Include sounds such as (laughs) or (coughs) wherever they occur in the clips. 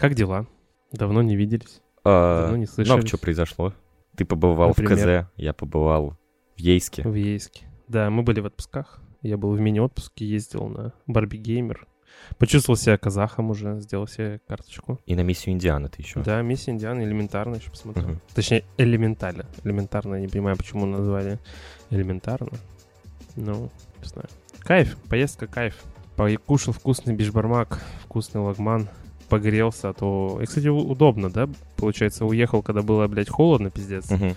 Как дела? Давно не виделись, А, давно не ну, слышались. а что произошло? Ты побывал Например? в КЗ, я побывал в Ейске. В Ейске. Да, мы были в отпусках. Я был в мини-отпуске, ездил на Барби Геймер. Почувствовал себя казахом уже, сделал себе карточку. И на миссию Индиана ты еще. Да, миссия Индиана элементарно еще посмотрел. Мгм. Точнее, элементально. Элементарно, я не понимаю, почему назвали элементарно. Ну, не знаю. Кайф, поездка кайф. Покушал вкусный бишбармак, вкусный лагман, погрелся, а то... И, кстати, удобно, да? Получается, уехал, когда было, блядь, холодно, пиздец, Мгм.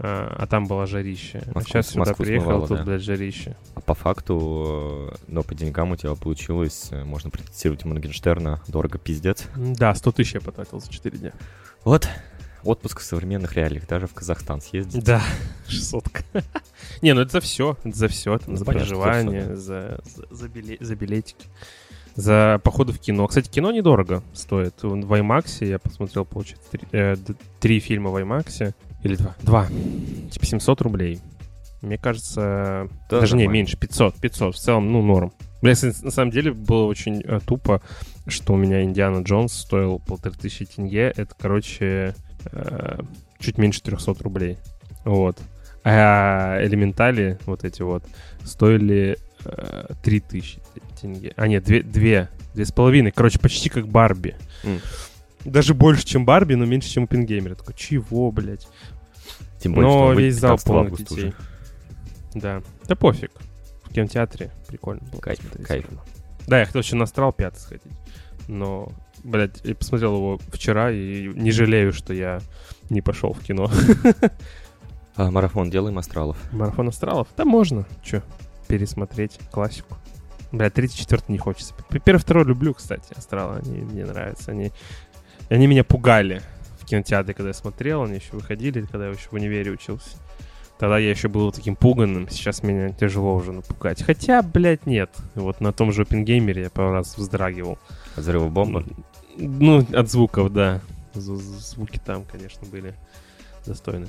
а, а там было жарище. А Москву- сейчас сюда Москву приехал, смывало, тут, да. блядь, жарище. А по факту, э, но по деньгам у тебя получилось, э, можно процитировать Моргенштерна, дорого пиздец. Да, 100 тысяч я потратил за 4 дня. Вот, отпуск в современных реалиях, даже в Казахстан съездить. Да, (laughs) 600. (laughs) Не, ну это за все, это за все, Ну, за понятно, проживание, за, за, за биле- за билетики, за походы в кино. Кстати, кино недорого стоит. В IMAX я посмотрел, получается, три, э, три фильма в IMAX. Или два? Два. Типа 700 рублей. Мне кажется, Да, даже не, нормально. меньше, 500, 500. В целом, ну, норм. Бля, на самом деле было очень э, тупо, что у меня Индиана Джонс стоил полторы тысячи тенге. Это, короче, э, чуть меньше 300 рублей. Вот. А элементали, вот эти вот, стоили э, 3000 тенге. А, нет, две, две, две с половиной. Короче, почти как Барби. М. Даже больше, чем Барби, но меньше, чем у Пингеймера. Такой, чего, блядь? Тем более, что Но выйдет весь зал 15 полный детей. уже. Да. Да пофиг. В кинотеатре прикольно было Кайф, посмотреть кайф. всё равно. Да, я хотел еще на Астрал 5 сходить. Но, блядь, я посмотрел его вчера и не жалею, что я не пошел в кино. А, марафон делаем астралов. Марафон Астралов? Да можно. Че, пересмотреть классику. Бля, третий, четвертый не хочется. Первый, второй люблю, кстати, Астралы. Они мне нравятся. Они, они меня пугали в кинотеатре, когда я смотрел. Они еще выходили, когда я еще в универе учился. Тогда я еще был таким пуганным. Сейчас меня тяжело уже напугать. Хотя, блядь, нет. Вот на том же Опенгеймере я пару раз вздрагивал. Взрывы бомба. Ну, от звуков, да. Зв- Звуки там, конечно, были достойны.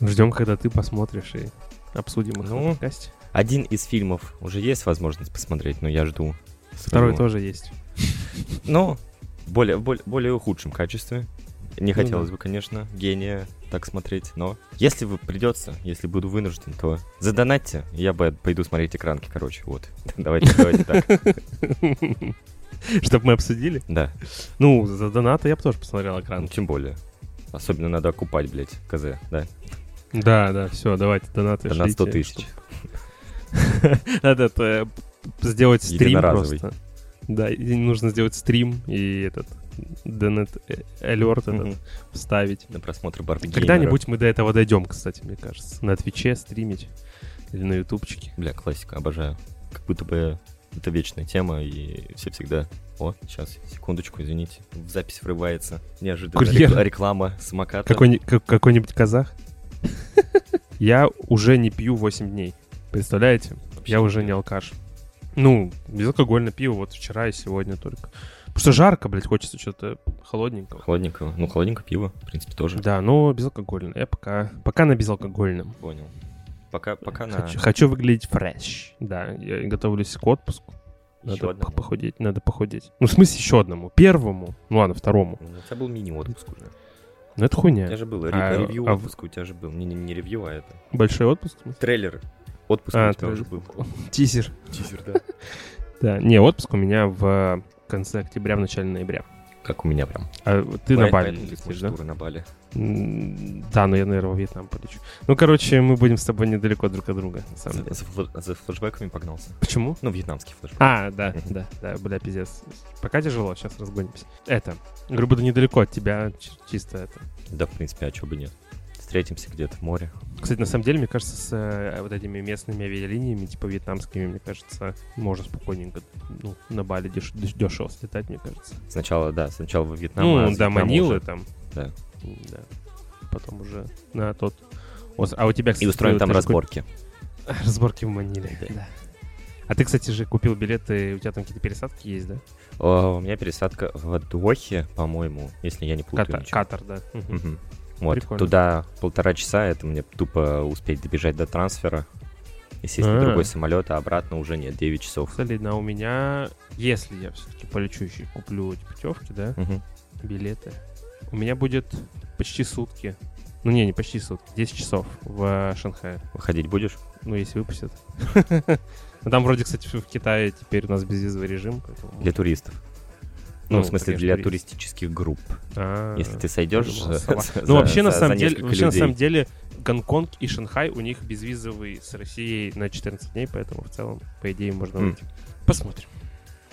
Ждем, когда ты посмотришь и обсудим их Ну, на подкасте. Один из фильмов уже есть возможность посмотреть, но я жду. Второй своего. тоже есть. (laughs) Но более, более, более худшем качестве. Не Ну хотелось да. бы, конечно, гения так смотреть, но если вы придется, если буду вынужден, то задонатьте, я бы пойду смотреть экранки, короче, вот. (laughs) Давайте, давайте так. (laughs) Чтобы мы обсудили. Да, Ну, за донаты я бы тоже посмотрел ну, экран. тем более. Особенно надо окупать, блядь, КЗ, да. Да, да, все, давайте донаты На 100 шлите, тысяч. (laughs) чтоб- Этот, э, сделать стрим просто. Да, и нужно сделать стрим и этот донат алерт этот вставить. На просмотр Барби Когда-нибудь мы до этого дойдем, кстати, мне кажется. На Твиче стримить или на Ютубчике. Бля, классика, обожаю. Как будто бы это вечная тема, и все всегда... О, сейчас, секундочку, извините. В запись врывается неожиданно Курьер. реклама самоката. Какой-ни- как- Какой-нибудь казах? (laughs) Я уже не пью 8 дней. Представляете? Я уже не алкаш. Ну, безалкогольное пиво вот вчера и сегодня только. Потому что жарко, блядь, хочется что-то холодненького. Холодненького. Ну, холодненькое пиво, в принципе, тоже. Да, но безалкогольное. Я пока, пока на безалкогольном. Понял. Пока, пока на... Хочу, выглядеть фреш. Да, я готовлюсь к отпуску. Надо одному. по- похудеть, надо похудеть. Ну, в смысле, еще одному. Первому. Ну ладно, второму. Ну, У тебя был мини-отпуск уже. Ну, это У хуйня. тебя же был ре- А, ревью а отпуска, у тебя же был. Не, не, не ревью, а это. Большой отпуск? Трейлер. Отпуск А, у тебя уже был. (laughs) Тизер. Тизер, да. (laughs) Да, не, отпуск у меня в конце октября, в начале ноября. Как у меня прям. А ты на Бали летишь, да? на Бали. Да, но я, наверное, во Вьетнам полечу. Ну, короче, мы будем с тобой недалеко друг от друга, на самом За, деле. за флэ- за флешбэками погнался. Почему? Ну, вьетнамский флешбэк. А, да, да, да, бля, пиздец. Пока тяжело, сейчас разгонимся. Это, говорю, буду недалеко от тебя, чи- чисто это. Да, в принципе, а чё бы нет. Встретимся где-то в море. Кстати, на самом деле, мне кажется, с э, вот этими местными авиалиниями, типа вьетнамскими, мне кажется, можно спокойненько ну, на Бали деш- деш- дешево слетать, мне кажется. Сначала, да, сначала во Вьетнам, а ну, с да, Манилы уже. там. Да. Да. Потом уже на тот... А у тебя, кстати... И устроим там разборки. ку- (laughs) Разборки в Маниле, Да. да. А ты, кстати же, купил билеты, у тебя там какие-то пересадки есть, да? О, у меня пересадка в Дохе, по-моему, если я не путаю. Катар, ничего. Катар, да. Мгм. Вот, Прикольно. туда полтора часа, это мне тупо успеть добежать до трансфера. И сесть А. на другой самолет, а обратно уже нет, 9 часов. Солидно. А у меня, если я все-таки полечу еще куплю эти путевки, да, Мгм. билеты, у меня будет почти сутки. Ну не, не почти сутки, 10 часов в Шанхае. Выходить будешь? Ну, если выпустят. (laughs) Ну, Там вроде, кстати, в Китае теперь у нас безвизовый режим. Для туристов. Ну, Ну, в смысле, конечно, для турист. туристических групп. А, Если ты сойдешь... Ну, вообще, на самом за деле, вообще, на самом деле, Гонконг и Шанхай, у них безвизовый с Россией на 14 дней, поэтому в целом, по идее, можно выйти. Посмотрим.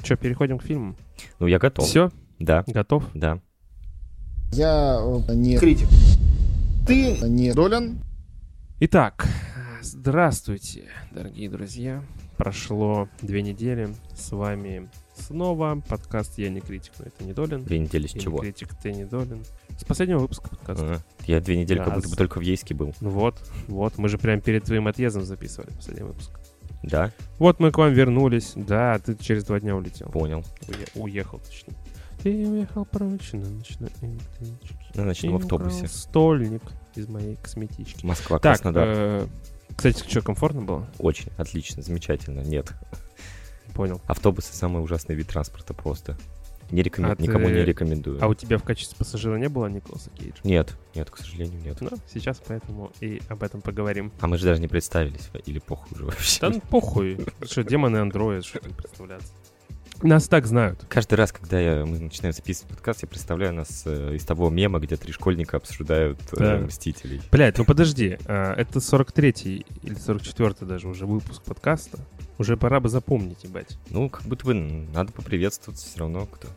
Че, переходим к фильму? Ну, я готов. Все, Да, готов? да. Я э, не критик. Ты не долен. Итак, здравствуйте, дорогие друзья. Прошло две недели. С вами снова подкаст «Я не критик, но это не Долин». Две недели с «Я не чего? критик, ты не Долин». С последнего выпуска подкаста. А, Я две недели как Да, будто бы только в Ейске был. Ну вот, вот, мы же прям перед твоим отъездом записывали последний выпуск. Да, Вот мы к вам вернулись. Да, ты через два дня улетел. понял. Уе- уехал, точнее. Ты уехал прочь на ночной электричке. На ночном автобусе. стольник из моей косметички. Москва, Так, Краснодар. э, кстати, что, комфортно было? Очень, отлично, замечательно. Нет. Понял. Автобусы самый ужасный вид транспорта просто. Не рекомен- А ты- Никому не рекомендую. А у тебя в качестве пассажира не было Николаса Кейджа? Нет, нет, к сожалению, нет. Ну, сейчас поэтому и об этом поговорим. А мы же даже не представились, или похуй уже вообще. Да ну похуй. Что, демоны андроид, что представляться. Нас так знают. Каждый раз, когда я, мы начинаем записывать подкаст, я представляю нас э, из того мема, где три школьника обсуждают э, Да. Мстителей. Блять, ну подожди, а, это 43-й или 44-й даже уже выпуск подкаста. Уже пора бы запомнить, ебать. Ну, как будто бы надо поприветствоваться все равно кто.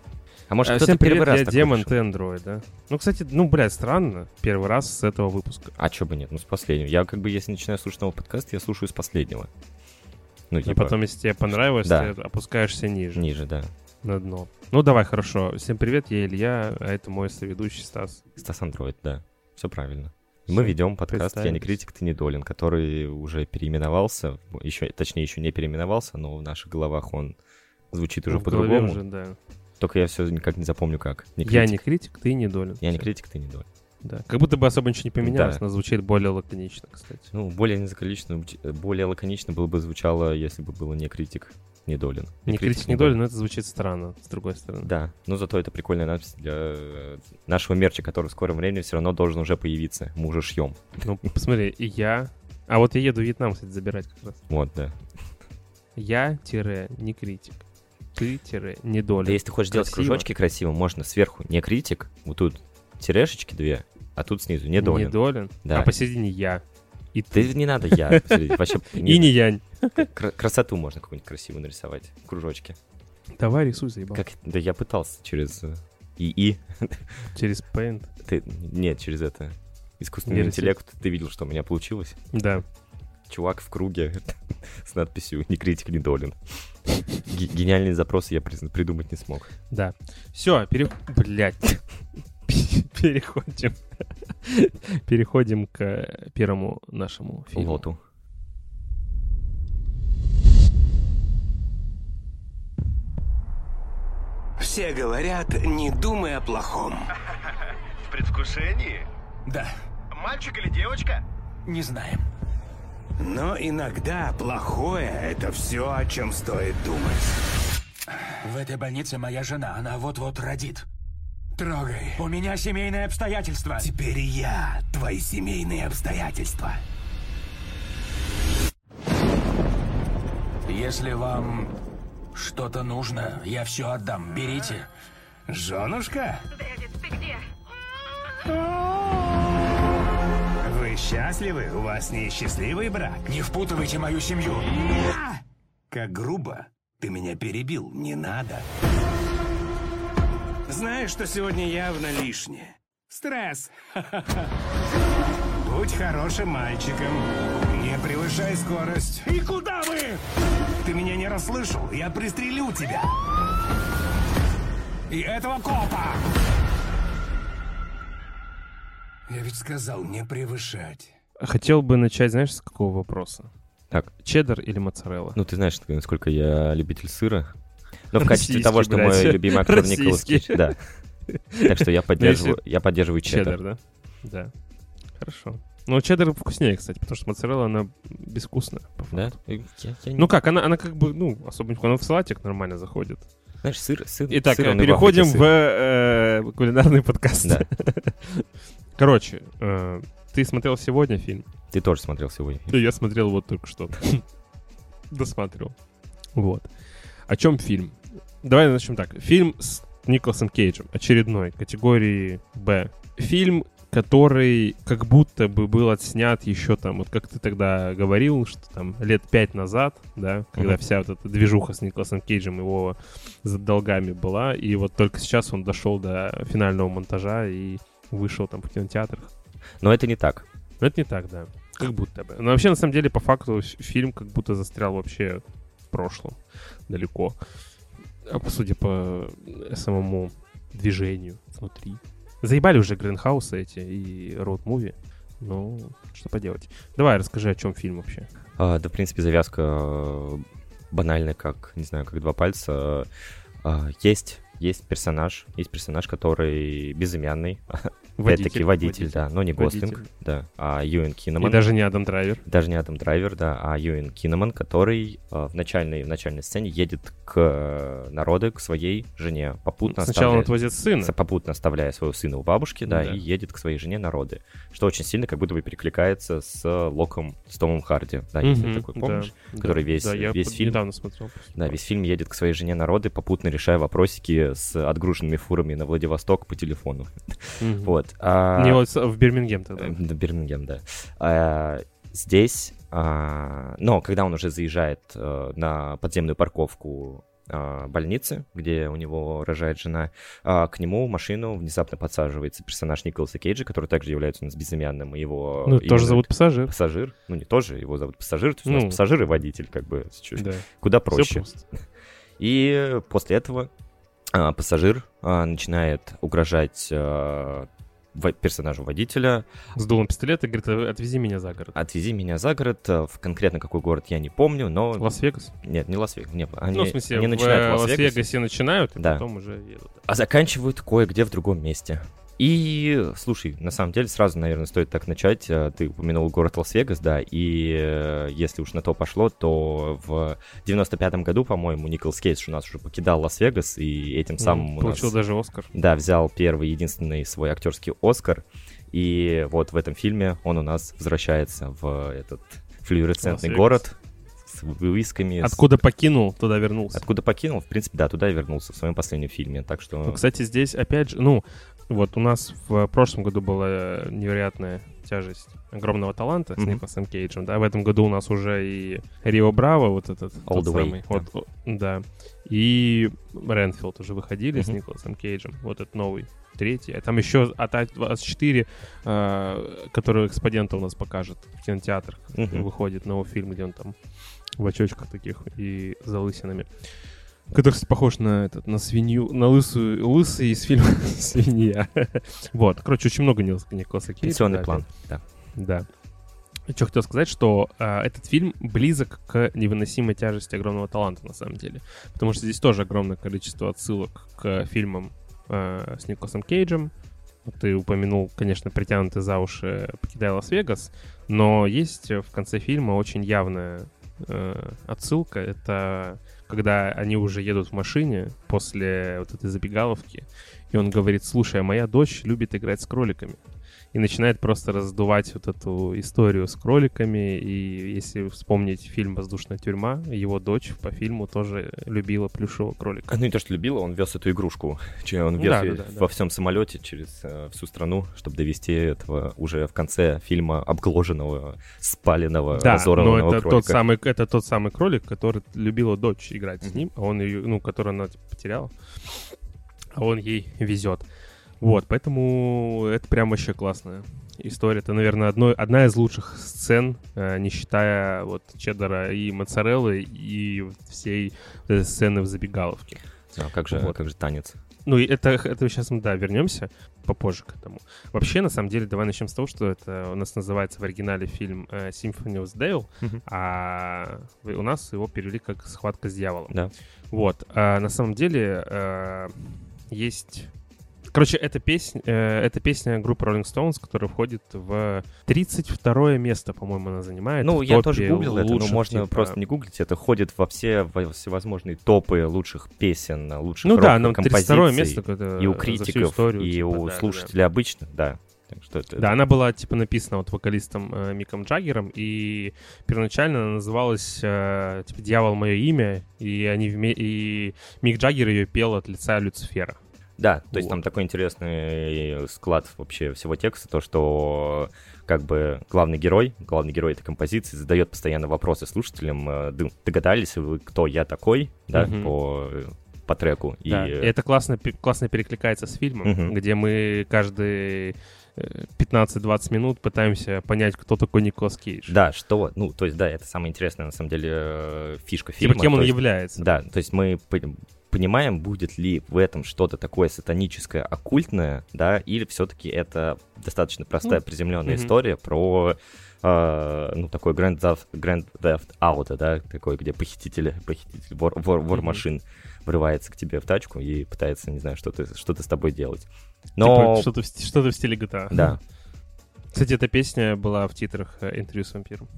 А может, А, кто-то Всем первый привет, раз я демон, ты андроид, да? Ну, кстати, ну, блядь, странно. Первый раз с этого выпуска. А чё бы нет, ну с последнего. Я как бы, если начинаю слушать новый подкаст, я слушаю с последнего. Ну, И типа, потом, если тебе понравилось, Да. ты опускаешься ниже, ниже, да. на дно. Ну, давай, хорошо. Всем привет, я Илья, а это мой соведущий Стас. Стас Андроид, да. Все правильно. И мы ведем подкаст «Я не критик, ты не долин», который уже переименовался, еще, точнее, еще не переименовался, но в наших головах он звучит уже по-другому. да. Только я все никак не запомню как. Не Я не критик, ты не долин. Я не критик, ты не долин. Да. Как будто бы особо ничего не поменялось, Да. но звучит более лаконично, кстати. Ну, более незаконично, более лаконично было бы звучало, если бы было не критик, не долин. Не критик, не долин, но это звучит странно, с другой стороны. Да, но зато это прикольная надпись для э, нашего мерча, который в скором времени все равно должен уже появиться. Мы уже шьем. Ну, посмотри, и я... А вот я еду в Вьетнам, кстати, забирать как раз. Вот, да. Я-не критик. Ты-не долин. Да если ты хочешь делать Красиво. кружочки красиво, можно сверху не критик, вот тут тирешечки две, а тут снизу не долин. Не долин, Да. а посередине я. И Ты не надо я. Вообще И не янь. кра- красоту можно какую-нибудь красивую нарисовать. Кружочки. Давай рисуй, заебал. Как? Да я пытался через э, ИИ. Через Paint. Ты... Нет, через это. Искусственный Нейросеть. интеллект. Ты видел, что у меня получилось? Да. Чувак в круге (laughs) с надписью «Не критик, не долин». Ге- Гениальный запрос я придумать не смог. Да. Все, пере... Блядь. Переходим. (laughs) Переходим к первому нашему фильму. Лоту. Все говорят, не думай о плохом. (laughs) В предвкушении? Да, Мальчик или девочка? не знаем. Но иногда плохое — это все, о чем стоит думать. В этой больнице моя жена, она вот-вот родит. Трогай. У меня семейные обстоятельства. Теперь я твои семейные обстоятельства. Если вам что-то нужно, я все отдам. Берите. Женушка, Дэвид, ты где? вы счастливы? У вас несчастливый брак? Не впутывайте мою семью. Как грубо. Ты меня перебил. Не надо. Знаешь, что сегодня явно лишнее? Стресс. (laughs) Будь хорошим мальчиком. Не превышай скорость. И куда вы? Ты меня не расслышал? Я пристрелю тебя. И этого копа. Я ведь сказал не превышать. Хотел бы начать, знаешь, с какого вопроса? Так. Чеддер или моцарелла? Ну, ты знаешь, насколько я любитель сыра. Но в качестве того, что блядь. мой любимый актер Николас. Кейдж. Да. Так что я поддерживаю, я поддерживаю чеддер. Чеддер, да? Да. Хорошо. Но чеддер вкуснее, кстати, потому что моцарелла, она безвкусная. Да? факту. Я- я- не- Ну как, она, она как бы, ну, особо не она в салатик нормально заходит. Знаешь, сыр, сыр, Итак, сырный переходим в сыр. э, кулинарный подкаст. Да. Короче, э, ты смотрел сегодня фильм? Ты тоже смотрел сегодня. Да, я смотрел вот только что. (laughs) Досматривал. Вот. О чем фильм? Давай начнем так. Фильм с Николасом Кейджем. Очередной. Категории Б. Фильм, который как будто бы был отснят еще там, вот как ты тогда говорил, что там лет пять назад, да, когда Мгм. вся вот эта движуха с Николасом Кейджем его за долгами была, и вот только сейчас он дошел до финального монтажа и вышел там в кинотеатрах. Но это не так. Но это не так, да. Как будто бы. Но вообще, на самом деле, по факту, фильм как будто застрял вообще в прошлом. Далеко. А, по по э, самому движению внутри. Заебали уже Гринхаусы эти и роуд-муви. Ну, что поделать. Давай, расскажи, о чем фильм вообще. А, да, в принципе, завязка э, банальная, как, не знаю, как два пальца. А, есть, есть персонаж, есть персонаж, который безымянный. (laughs) Опять-таки водитель, да, но не Гослинг, Водитель. да, а Юэн И Киноман. даже не Адам Драйвер. Даже не Адам Драйвер, да, а Юэн Киноман, который э, в, начальной, в начальной сцене едет к э, народу, к своей жене, попутно Сначала он отвозит сына. попутно оставляя своего сына у бабушки, да, Да. и едет к своей жене народы. Что очень сильно как будто бы перекликается с Локом, с Томом Харди, да, если Мгм, такой да, помнишь? да, который весь- да, я весь фильм- недавно смотрел. Да, весь фильм едет к своей жене народы, попутно решая вопросики с отгруженными фурами на Владивосток по телефону. Мгм. Вот. А- Не, вот в Бирмингем тогда. Э, Да, Бирмингем, да. А, Здесь, а, но когда он уже заезжает э, на подземную парковку а, больницы, где у него рожает жена, а, к нему в машину внезапно подсаживается персонаж Николаса Кейджа, который также является у нас безымянным, и его... Ну, тоже зовут пассажир. пассажир. Ну, не тоже, его зовут пассажир, то есть у нас Ну. пассажир и водитель, как бы, Да. куда проще. (laughs) И после этого а, пассажир а, начинает угрожать а, персонажу водителя, С дулом пистолета и говорит, «Э, отвези меня за город. отвези меня за город, а, в конкретно какой город я не помню, но... Лас-Вегас? Нет, не Лас-Вегас, нет, они, ну, в смысле, они начинают э, в Лас-Вегасе, Лас-Вегасе начинают, и Да. потом уже едут. а заканчивают кое-где в другом месте. И, слушай, на самом деле, сразу, наверное, стоит так начать. А, Ты упомянул город Лас-Вегас, да, и э, если уж на то пошло, то в 95-м году, по-моему, Николас Кейдж у нас уже покидал Лас-Вегас, и этим самым М, у Получил нас... даже Оскар. Да, взял первый, единственный свой актерский Оскар. И вот в этом фильме он у нас возвращается в этот флюоресцентный город с вывесками. с- Откуда покинул, туда вернулся. Откуда покинул, в принципе, да, туда и вернулся в своем последнем фильме. Так что... Ну, кстати, здесь опять же, ну, вот у нас в прошлом году была невероятная тяжесть огромного таланта с Мгм. Николасом Кейджем, да, в этом году у нас уже и Рио Браво, вот этот, All тот the way, самый, вот, о, да, и Ренфилд уже выходили с Мгм. Николасом Кейджем, вот этот новый, третий, а там еще от А24, э, который экспонента у нас покажет в кинотеатрах, Мгм. выходит новый фильм, где он там в очочках таких и залысинами. Который, кстати, похож на этот, на свинью, на лысую, лысый из фильма (laughs) «Свинья». Вот, короче, очень много Николаса Кейджа. Пенсионный план, да. Да. Что хотел сказать, что а, этот фильм близок к невыносимой тяжести огромного таланта, на самом деле. Потому что здесь тоже огромное количество отсылок к фильмам а, с Николасом Кейджем. Ты упомянул, конечно, притянутый за уши «Покидая Лас-Вегас», но есть в конце фильма очень явная э, отсылка. Это когда они уже едут в машине после вот этой забегаловки, и он говорит, слушай, а моя дочь любит играть с кроликами. И начинает просто раздувать вот эту историю с кроликами. И если вспомнить фильм «Воздушная тюрьма», его дочь по фильму тоже любила плюшевого кролика. Ну, не то, что любила, он вез эту игрушку. (laughs) Он вез Да, да, да, да. во всем самолете через э, всю страну, чтобы довести этого уже в конце фильма обгложенного, спаленного, Да, но разорванного это кролика. тот, самый, это тот самый кролик, который любила дочь играть с Мгм. ним, а он ее, ну, который она типа, потеряла, а он ей везет. Вот, поэтому это прям вообще классная история. Это, наверное, одно, одна из лучших сцен, э, не считая вот чеддера и моцареллы и всей сцены в забегаловке. А как же, Вот. как же танец? Ну, это, это сейчас мы, да, вернемся попозже к этому. Вообще, на самом деле, давай начнем с того, что это у нас называется в оригинале фильм э, Symphony of the Devil, а у нас его перевели как «Схватка с дьяволом». Да. Вот. А на самом деле э, есть Короче, эта песня, э, это песня группы Rolling Stones, которая входит в 32 место, по-моему, она занимает. Ну, я тоже гуглил это, но можно типа, просто не гуглить. Это входит во все во всевозможные топы лучших песен, лучших Ну да, но 32 композиций. место и у критиков, историю, и типа, у да, да, слушателей обычных, да. Так что это... Да, она была, типа, написана вот вокалистом э, Миком Джаггером, и первоначально она называлась, э, типа, «Дьявол — мое имя», и, они вме... и Мик Джаггер ее пел от лица Люцифера. Да, то есть Вот. там такой интересный склад вообще всего текста, то, что как бы главный герой, главный герой этой композиции задает постоянно вопросы слушателям, э, догадались ли вы, кто я такой, да, Мгм. по, по треку. И, Да, и это классно, классно перекликается с фильмом, Мгм. где мы каждые э, 15-20 минут пытаемся понять, кто такой Николас Кейдж. да, что, ну, то есть, да, это самая интересная, на самом деле, э, фишка Типа, фильма. кем он есть- является. Да, то есть мы понимаем, будет ли в этом что-то такое сатаническое, оккультное, да, или все-таки это достаточно простая, приземленная мгм. история про, э, ну, такой Grand Theft, Grand Theft Auto, да, такой, где похититель, похититель, вор, вор, вор Мгм. машин врывается к тебе в тачку и пытается, не знаю, что-то что с тобой делать. Но, Типа, что-то, в, что-то в стиле GTA. да, Кстати, эта песня была в титрах э, «Интервью с вампиром».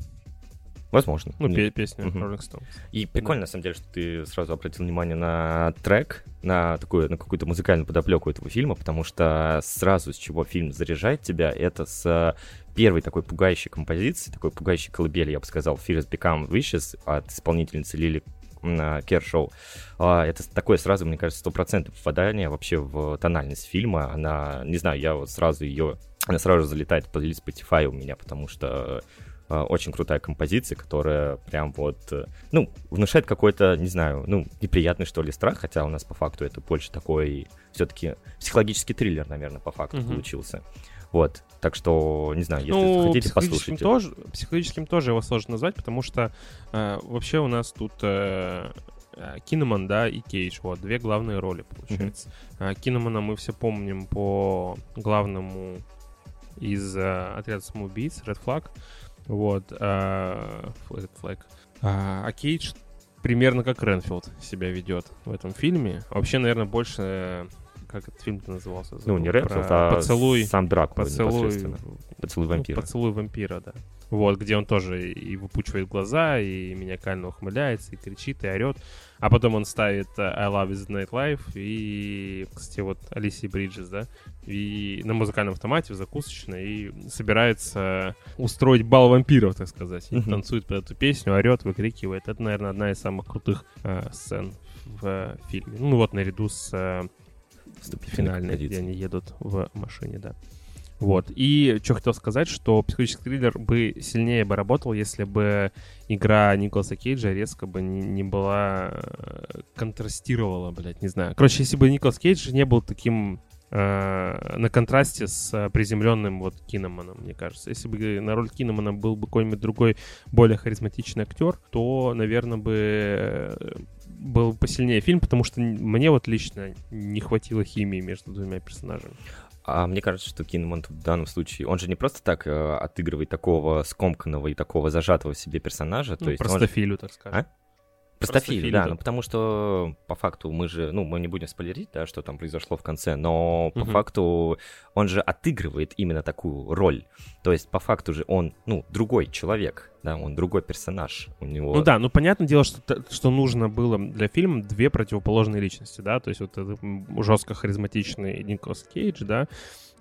Возможно. Ну, пе- песня Мгм. Rolling Stones. И прикольно, на самом деле, что ты сразу обратил внимание на трек, на такую, на какую-то музыкальную подоплеку этого фильма, потому что сразу с чего фильм заряжает тебя, это с первой такой пугающей композиции, такой пугающей колыбели, я бы сказал, Fears Become Wishes от исполнительницы Лили м, Кершоу. А, Это такое сразу, мне кажется, стопроцентное попадание вообще в тональность фильма. Она, не знаю, я вот сразу ее, она сразу залетает по Spotify у меня, потому что э, очень крутая композиция, которая прям вот, э, ну, внушает какой-то, не знаю, ну, неприятный, что ли, страх, хотя у нас по факту это больше такой все-таки психологический триллер, наверное, по факту Мгм. получился. Вот, так что, не знаю, если ну, хотите, послушайте. тоже, психологическим тоже его сложно назвать, потому что э, вообще у нас тут э, э, Кинеман, да, и Кейдж, вот, две главные роли, получается. А Кинемана мы все помним по главному из э, отряда самоубийц, Red Flag, вот, э, Red Flag. А, а Кейдж примерно как Ренфилд себя ведет в этом фильме. Вообще, наверное, больше... Как этот фильм-то назывался? Ну, не Забыл. Про а Поцелуй. сам Дракула Поцелуй непосредственно. Поцелуй ну, вампира. поцелуй вампира, да. Вот, где он тоже и выпучивает глаза, и маниакально ухмыляется, и кричит, и орет. А потом он ставит э, I Love Is Night Life и, кстати, вот Алисии Бриджес, да, и на музыкальном автомате в закусочной, и собирается устроить бал вампиров, так сказать. И Мгм. танцует под эту песню, орет, выкрикивает. Это, наверное, одна из самых крутых э, сцен в э, фильме. Ну вот, наряду с э, Финальной, где они едут в машине, да. Вот. И что хотел сказать, что психологический триллер бы сильнее бы работал, если бы игра Николаса Кейджа резко бы не, не была... э, контрастировала, блядь, не знаю. Короче, если бы Николас Кейдж не был таким э, на контрасте с приземленным вот Киноманом, мне кажется. Если бы на роль Киномана был бы какой-нибудь другой, более харизматичный актер, то, наверное, бы э, был посильнее фильм, потому что мне вот лично не хватило химии между двумя персонажами. А мне кажется, что Кинеман тут в данном случае, он же не просто так э, отыгрывает такого скомканного и такого зажатого в себе персонажа, то Ну, есть он же- простофилю, так скажем. А? Простофиль, Простофиль, да, да. ну потому что по факту мы же, ну мы не будем спойлерить, да, что там произошло в конце, но по Мгм. факту он же отыгрывает именно такую роль, то есть по факту же он, ну, другой человек, да, он другой персонаж, у него... Ну да, ну понятное дело, что, что нужно было для фильма две противоположные личности, да, то есть вот этот жестко харизматичный Николас Кейдж, да,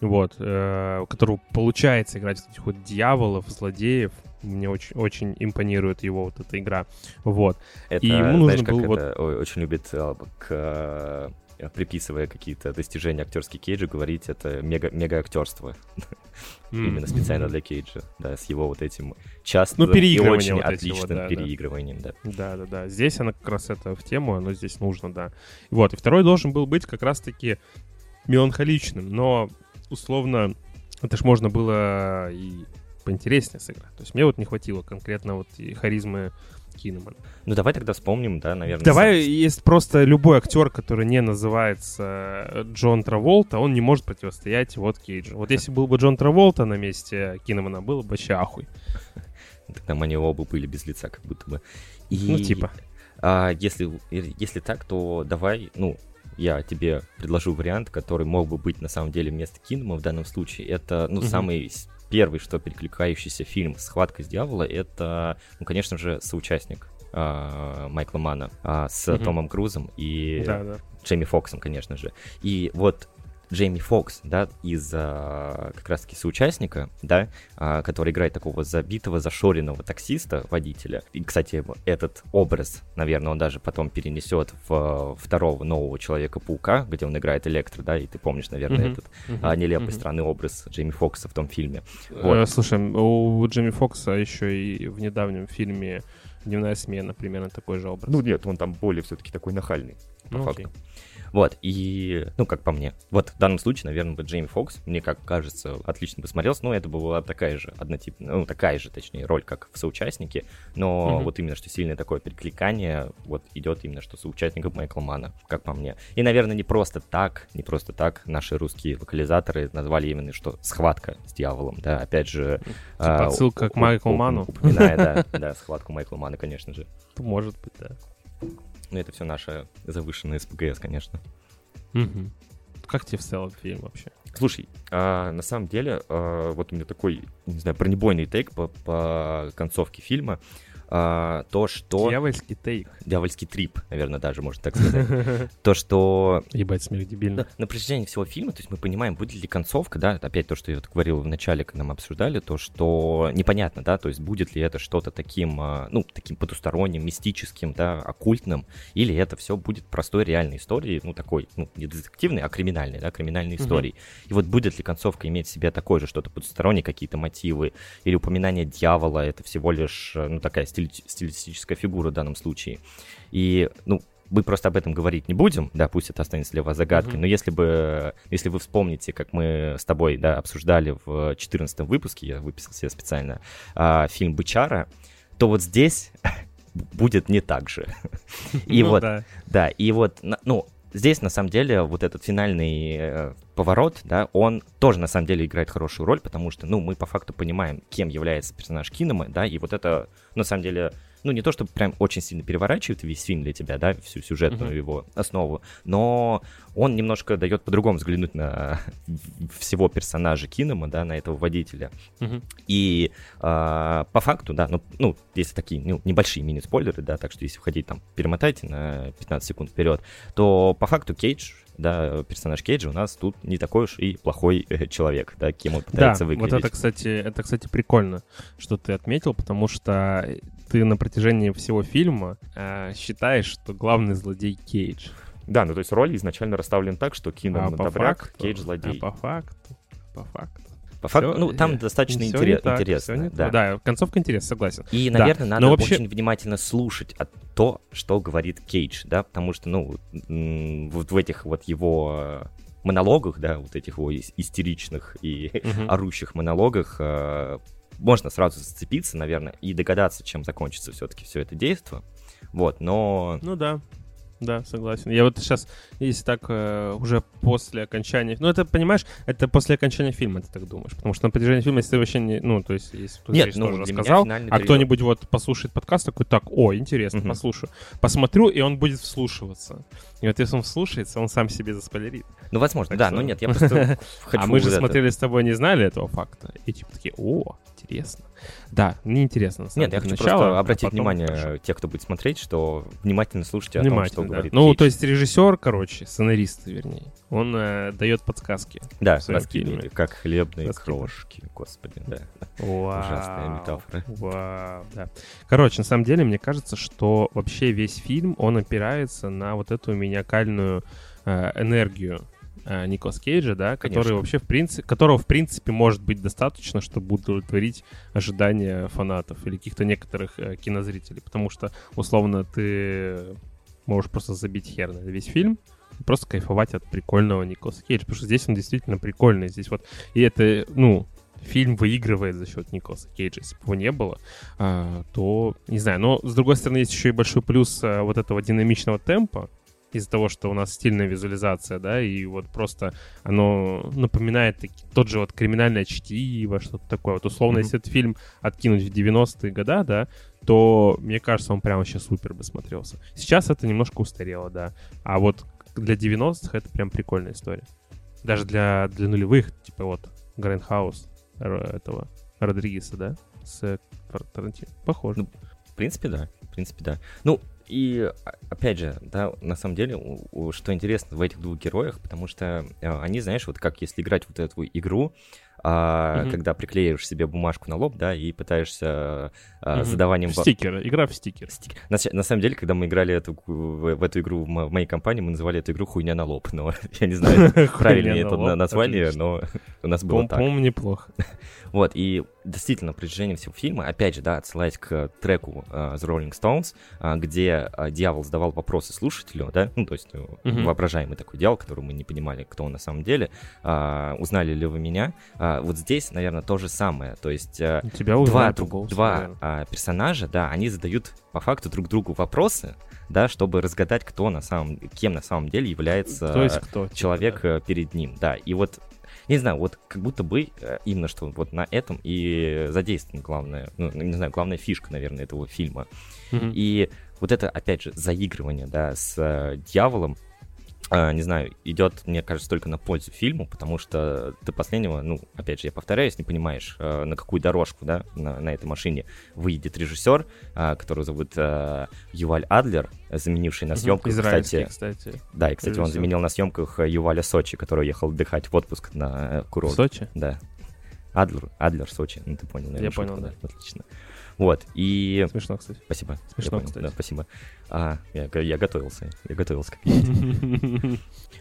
вот, э, у которого получается играть этих вот дьяволов, злодеев, мне очень, очень импонирует его вот эта игра, вот. Это, и ему знаешь, нужно как было вот- это ой, очень любит э, к э, приписывая какие-то достижения актерские Кейджа, говорить это мега, мега актерство. (laughs) М. Именно специально для Кейджа, да, с его вот этим частым Ну, и очень вот отличным вот, да, да. переигрыванием, да. Да, да, да. Здесь она как раз это в тему, оно здесь нужно, да. Вот, и второй должен был быть как раз-таки меланхоличным, но условно это ж можно было и поинтереснее сыграть. То есть мне вот не хватило конкретно вот и харизмы Кинемана. Ну, давай тогда вспомним, да, наверное. Давай, сам- есть просто любой актер, который не называется э, Джон Траволта, он не может противостоять вот Кейджу. Вот если был бы Джон Траволта на месте Кинемана, было бы вообще ахуй. (laughs) Там они оба были без лица, как будто бы. И, Ну, типа. а, если, если так, то давай, ну, я тебе предложу вариант, который мог бы быть на самом деле вместо Кинома в данном случае. Это, ну, Мгм. самый первый, что перекликающийся фильм «Схватка с дьявола», это, ну, конечно же, соучастник а, Майкла Мана а, с Мгм. Томом Крузом и Да, да. Джейми Фоксом, конечно же. И вот Джейми Фокс, да, из а, как раз-таки соучастника, да, а, который играет такого забитого, зашоренного таксиста, водителя. И, кстати, этот образ, наверное, он даже потом перенесет в а, второго нового Человека-паука, где он играет Электро, да, и ты помнишь, наверное, Мгм. этот Мгм. а, нелепый, Мгм. странный образ Джейми Фокса в том фильме. Э, Вот. Слушай, у Джимми Фокса еще и в недавнем фильме «Дневная смена» примерно такой же образ. Ну нет, он там более все-таки такой нахальный. по Ну, факту. окей. Вот, и, ну, как по мне. Вот в данном случае, наверное, бы Джейми Фокс, мне как кажется, отлично бы смотрелся, но это была такая же, однотипная, ну, такая же, точнее, роль, как в соучастнике, но Мгм. вот именно, что сильное такое перекликание, вот идет именно, что соучастником Майкла Мана, как по мне. И, наверное, не просто так, не просто так наши русские локализаторы назвали именно, что «Схватка с дьяволом», да, опять же... Типа а, отсылка к Майклу Ману. Упоминая, да, (laughs) да, схватку Майкла Мана, конечно же. Может быть, да. Ну, это все наше завышенное СПГС, конечно. Мгм. Как тебе в целом фильм вообще? Слушай, а, на самом деле, а, вот у меня такой, не знаю, бронебойный тейк по, по концовке фильма. А, то, что... Дьявольский тейк. Дьявольский трип, наверное, даже можно так сказать. (laughs) То, что Ебать, смех дебильно. на, протяжении всего фильма, то есть мы понимаем, будет ли концовка, да, опять то, что я говорил в начале, когда мы обсуждали, то, что непонятно, да, то есть будет ли это что-то таким, а, ну, таким потусторонним, мистическим, да, оккультным, или это все будет простой реальной историей, ну, такой, ну, не детективной, а криминальной, да, криминальной историей. И вот будет ли концовка иметь в себе такое же что-то потустороннее, какие-то мотивы, или упоминание дьявола, это всего лишь, э, ну, такая стили- стилистическая фигура в данном случае. И, ну, мы просто об этом говорить не будем, да, пусть это останется для вас загадкой, Мгм. но если бы, если вы вспомните, как мы с тобой, да, обсуждали в 14 выпуске, я выписал себе специально, а, фильм «Бычара», то вот здесь (laughs) будет не так же. (laughs) И Ну вот, да. да, и вот, ну, здесь, на самом деле, вот этот финальный э, поворот, да, он тоже, на самом деле, играет хорошую роль, потому что, ну, мы по факту понимаем, кем является персонаж Кинома, да, и вот это, на самом деле, ну, не то, чтобы прям очень сильно переворачивает весь фильм для тебя, да, всю сюжетную Мгм. его основу, но он немножко дает по-другому взглянуть на (laughs) всего персонажа Кинома, да, на этого водителя. Мгм. И а, по факту, да, ну, ну, если такие ну, небольшие мини-спойлеры, да, так что если входить там, перемотайте на 15 секунд вперед, то по факту Кейдж, да, персонаж Кейджа у нас тут не такой уж и плохой э, человек, да, кем он Да, пытается вот выглядеть. это, кстати, это, кстати, прикольно, что ты отметил, потому что ты на протяжении всего фильма э, считаешь, что главный злодей Кейдж. Да, ну то есть роли изначально расставлены так, что Кином а добряк, факту, Кейдж злодей. А по факту, по факту. По факту, всё, ну там достаточно всё интере- не так, интересно. не да. да, концовка интересна, согласен. И, Да, наверное, но надо вообще- очень внимательно слушать от то, что говорит Кейдж, да, потому что, ну, вот в этих вот его э, монологах, да, вот этих его ис- истеричных и Мгм. орущих монологах э, можно сразу зацепиться, наверное, и догадаться, чем закончится все-таки все это действие. Вот, но... Ну да, да, согласен. Я вот сейчас, если так, э, уже после окончания... Ну, это, понимаешь, это после окончания фильма, ты так думаешь. Потому что на протяжении фильма, если ты вообще не... Ну, то есть, если кто-то Нет, ну, тоже рассказал, финальный а кто-нибудь вот послушает подкаст, такой, так, о, интересно, Мгм. послушаю. Посмотрю, и он будет вслушиваться. И вот если он вслушается, он сам себе заспойлерит. Ну, возможно, Так да, что- но нет, я просто (laughs) хочу... а мы же смотрели с тобой, не знали этого факта. И типа такие, о, интересно. Да, мне интересно. Нет, я хочу начало, просто а обратить потом внимание тех, кто будет смотреть, что внимательно слушайте о том, что да. говорит Ну, Кейдж. то есть режиссер, короче, сценарист, вернее, он э, дает подсказки. Да, раскидывали, как хлебные Раскидывали. крошки, господи, да. Вау, Ужасная метафора. Вау, да. Короче, на самом деле, мне кажется, что вообще весь фильм, он опирается на вот эту маниакальную э, энергию Николас Кейджа, да, который вообще в принципе, которого в принципе может быть достаточно, чтобы удовлетворить ожидания фанатов или каких-то некоторых э, кинозрителей, потому что условно ты можешь просто забить хер на весь фильм, и просто кайфовать от прикольного Николаса Кейджа, потому что здесь он действительно прикольный, здесь вот и это, ну, фильм выигрывает за счет Николаса Кейджа. Если бы его не было, а, то не знаю. Но с другой стороны, есть еще и большой плюс а, вот этого динамичного темпа из-за того, что у нас стильная визуализация, да, и вот просто оно напоминает таки- тот же вот криминальное чтиво, что-то такое. Вот условно, Мгм. если этот фильм откинуть в 90-е годы, да, то, мне кажется, он прямо вообще супер бы смотрелся. Сейчас это немножко устарело, да. А вот для 90-х это прям прикольная история. Даже для, для нулевых, типа вот Grindhouse этого Родригеса, да? С Тарантино. Похоже. Ну, В принципе, да. В принципе, да. Ну, и а, опять же, да, на самом деле, что интересно в этих двух героях, потому что э, они, знаешь, вот как если играть вот эту игру, а, Мгм. когда приклеиваешь себе бумажку на лоб, да, и пытаешься а, Мгм. задаванием... Стикер, игра в стикер. Стик- На, на самом деле, когда мы играли эту, в, в эту игру в, в моей компании, мы называли эту игру «Хуйня на лоб». Но (laughs) я не знаю, правильно (laughs) Хуйня это название, но (laughs) у нас было так. По-моему, неплохо. Вот, и действительно, протяжении всего фильма, опять же, да, отсылаясь к треку э, The Rolling Stones, а, где э, дьявол задавал вопросы слушателю, да, ну, то есть Мгм. воображаемый такой дьявол, который мы не понимали, кто он на самом деле, а, узнали ли вы меня, А, вот здесь, наверное, то же самое, то есть У Тебя два, друг- два а, персонажа, да, они задают по факту друг другу вопросы, да, чтобы разгадать, кто на самом, кем на самом деле является То есть кто? типа, человек да. перед ним, да. И вот, не знаю, вот как будто бы э, именно что вот на этом и задействована главная, ну, не знаю, главная фишка, наверное, этого фильма. Мгм. И вот это, опять же, заигрывание, да, с э, дьяволом, не знаю, идет, мне кажется, только на пользу фильму, потому что до последнего, ну, опять же, я повторяюсь, не понимаешь, э, на какую дорожку, да, на, на этой машине выйдет режиссер, э, которого зовут Юваль Адлер, заменивший на съемках, кстати, кстати. да, и, кстати, он Режиссер. заменил на съемках э, Юваля Сочи, который уехал отдыхать в отпуск на э, В курорт. Сочи? Да. Адлер, Адлер Сочи, ну ты понял, наверное, Я понял, шутку, да. Отлично. Вот, и... Смешно, кстати. Спасибо. Смешно, понял, кстати. Да, спасибо. А, я, я готовился, я готовился, как. (laughs)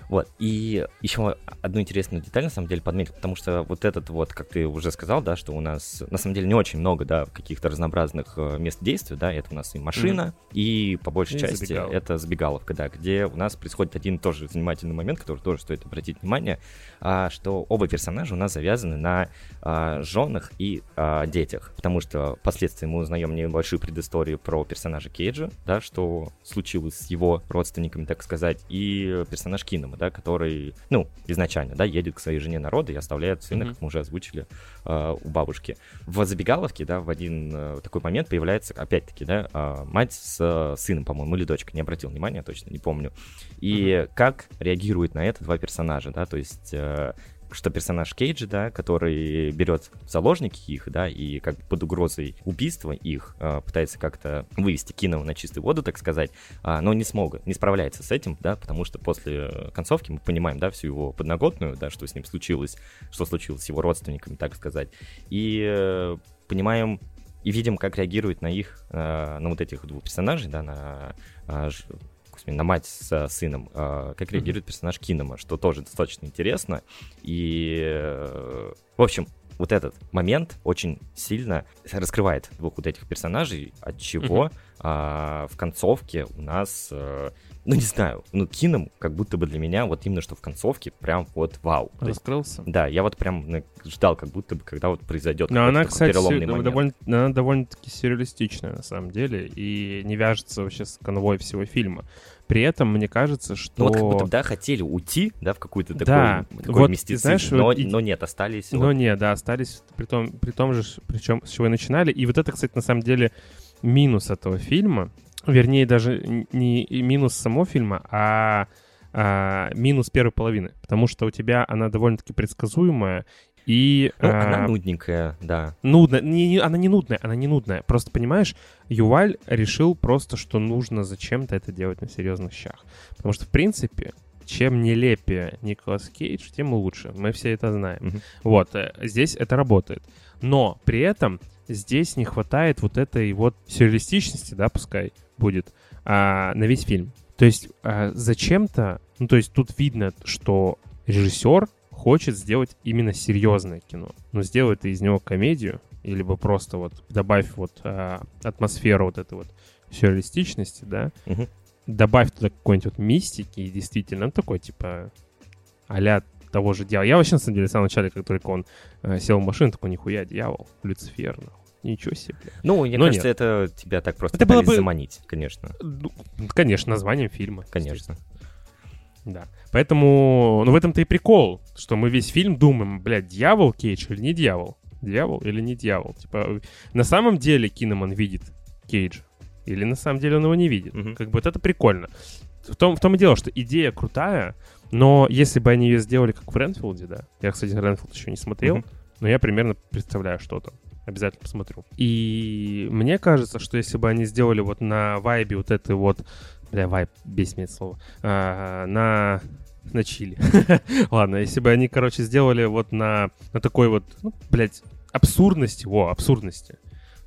Вот, и еще одну интересную деталь, на самом деле, подметил, потому что вот этот вот, как ты уже сказал, да, что у нас, на самом деле, не очень много, да, каких-то разнообразных э, мест действия, да, это у нас и машина, и, по большей части, это забегаловка, да, где у нас происходит один тоже занимательный момент, который тоже стоит обратить внимание, а, что оба персонажа у нас завязаны на а, женах и а, детях, потому что впоследствии мы узнаем небольшую предысторию про персонажа Кейджа, да, что случилось с его родственниками, так сказать, и персонаж Кинома, да, который, ну, изначально, да, едет к своей жене народа и оставляет сына, Мгм. как мы уже озвучили, а, у бабушки. В забегаловке, да, в один э, такой момент появляется, опять-таки, да, а, мать с э, сыном, по-моему, или дочкой, не обратил внимания, точно не помню. И как реагируют на это два персонажа, да, то есть э, что персонаж Кейджа, да, который берет заложники их, да, и как под угрозой убийства их э, пытается как-то вывести Кинова на чистую воду, так сказать, а, но не смог, не справляется с этим, да, потому что после э, концовки мы понимаем, да, всю его подноготную, да, что с ним случилось, что случилось с его родственниками, так сказать, и э, понимаем и видим, как реагирует на их, э, на вот этих двух персонажей, да, на э, господи, на мать с сыном, э, как реагирует персонаж Кинома, что тоже достаточно интересно. И, э, в общем, вот этот момент очень сильно раскрывает двух вот этих персонажей, от чего а, в концовке у нас, э, ну не знаю, ну Кином как будто бы для меня вот именно что в концовке прям вот вау. То есть, Раскрылся. да, я вот прям ну, ждал, как будто бы, когда вот произойдет Но какой-то она, кстати, переломный момент. довольно, она довольно-таки сюрреалистичная на самом деле и не вяжется вообще с конвой всего фильма. При этом мне кажется, что... Ну вот как будто, да, хотели уйти, да, в какую-то такой, Да, такой вот, мистицизм, знаешь, но, вот и- но нет, остались... Но вот- не, да, остались при том, при том же, причем с чего и начинали. И вот это, кстати, на самом деле минус этого фильма. Вернее, даже не минус самого фильма, а, а, минус первой половины. Потому что у тебя она довольно-таки предсказуемая и... Ну, а, она нудненькая, да. Нудная. Не, не- она не нудная, она не нудная. Просто, понимаешь, Юваль решил просто, что нужно зачем-то это делать на серьезных щах. Потому что, в принципе, чем нелепее Николас Кейдж, тем лучше. Мы все это знаем. Мгм. Вот, э, здесь это работает. Но при этом здесь не хватает вот этой вот сюрреалистичности, да, пускай будет, а, на весь фильм. То есть а, зачем-то, ну то есть тут видно, что режиссер хочет сделать именно серьезное кино, но сделает из него комедию, или бы просто вот добавь вот а, атмосферу вот этой вот сюрреалистичности, да, Мгм. добавь туда какой-нибудь вот мистики, и действительно, ну, такой, типа, а того же дьявола. Я вообще, на самом деле, в самом начале, как только он э, сел в машину, такой, нихуя, дьявол, Люцифер, нахуй. Ничего себе. Ну, мне Но кажется, это тебя так просто Это было бы- заманить, конечно, Ну, конечно, названием фильма. конечно. Да. Поэтому, ну, в этом-то и прикол, что мы весь фильм думаем, блядь, дьявол Кейдж или не дьявол? Дьявол или не дьявол? Типа, на самом деле Киноман видит Кейджа? Или на самом деле он его не видит? Мгм. Как бы вот это прикольно. в том, в том и дело, что идея крутая, но если бы они ее сделали как в Ренфилде, да, я, кстати, Ренфилд еще не смотрел, Мгм. но я примерно представляю, что там. Обязательно посмотрю. И мне кажется, что если бы они сделали вот на вайбе вот этой вот... Бля, вайб, бесит меня это слово. а, на... На чили. (laughs) Ладно, если бы они, короче, сделали вот на, на такой вот, ну, блядь, абсурдности, во, абсурдности,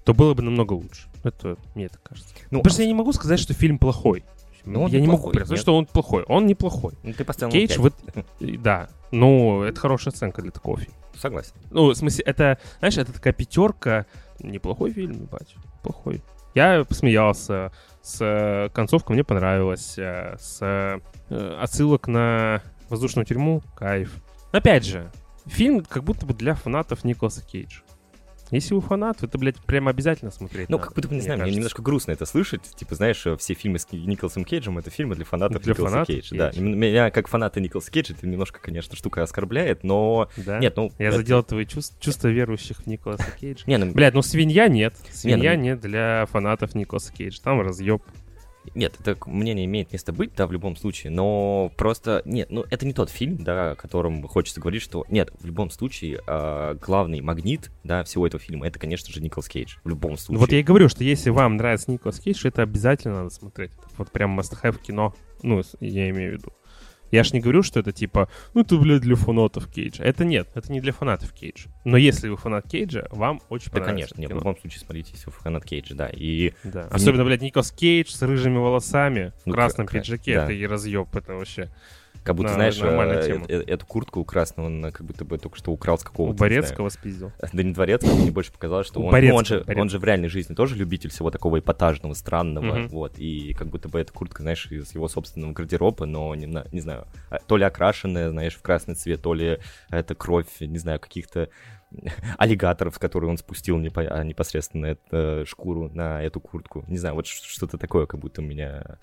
то было бы намного лучше. Это мне так кажется. Ну, Потому что я не могу сказать, что фильм плохой. Ну, он я не могу неплохой, представить, нет. что он плохой. Он неплохой. ну, ты поставил Кейдж, вот, (laughs) да. Ну, это хорошая оценка для такого фильма. Согласен. Ну, в смысле, это, знаешь, это такая пятерка. Неплохой фильм, ебать. Плохой. Я посмеялся. С э, концовкой мне понравилось. э, С э, отсылок на воздушную тюрьму. Кайф. Опять же, фильм как будто бы для фанатов Николаса Кейджа. Если вы фанат, это, блядь, прямо обязательно смотреть Ну, надо, как будто бы, не мне знаю, мне кажется. немножко грустно это слышать. Типа, знаешь, э, все фильмы с Николасом Кейджем — это фильмы для фанатов Для Николаса фанатов Кейджа. Да, меня как фаната Николаса Кейджа это немножко, конечно, штука оскорбляет, но... Да? Нет, ну... Я это- задел твои чувства, чувства верующих в Николаса (laughs) Кейджа. Не, ну, Блядь, ну свинья нет. Свинья ну- нет для фанатов Николаса Кейджа. Там разъеб. Нет, это мнение имеет место быть, да, в любом случае, но просто, нет, ну, это не тот фильм, да, о котором хочется говорить, что, нет, в любом случае, а, главный магнит, да, всего этого фильма, это, конечно же, Николас Кейдж, в любом случае. Ну вот я и говорю, что если вам нравится Николас Кейдж, это обязательно надо смотреть. Вот прям must-have кино. Ну, я имею в виду. Я ж не говорю, что это типа, ну это, блядь, для фанатов Кейджа. Это нет, это не для фанатов Кейджа. Но если вы фанат Кейджа, вам очень Да, понравится конечно, это нет, в любом случае, смотрите, если вы фанат Кейджа, да, и... Да. Особенно, блядь, Николас Кейдж с рыжими волосами, в Ну, красном к- к- пиджаке. да. Это и разъеб, это вообще. Как будто, Да, знаешь, э, э- эту куртку у красного он как будто бы только что украл с У какого-то... не Борецкого спиздил. Да не Дворецкого, мне больше показалось, что У он, ну, он, же, он же в реальной жизни тоже любитель всего такого эпатажного, странного, Мгм. вот, и как будто бы эта куртка, знаешь, из его собственного гардероба, но, не, на- не знаю, а, то ли окрашенная, знаешь, в красный цвет, то ли это кровь, не знаю, каких-то (laughs) аллигаторов, которые он спустил а, непосредственно эт- э, шкуру на эту куртку. Не знаю, вот что-то такое, как будто у меня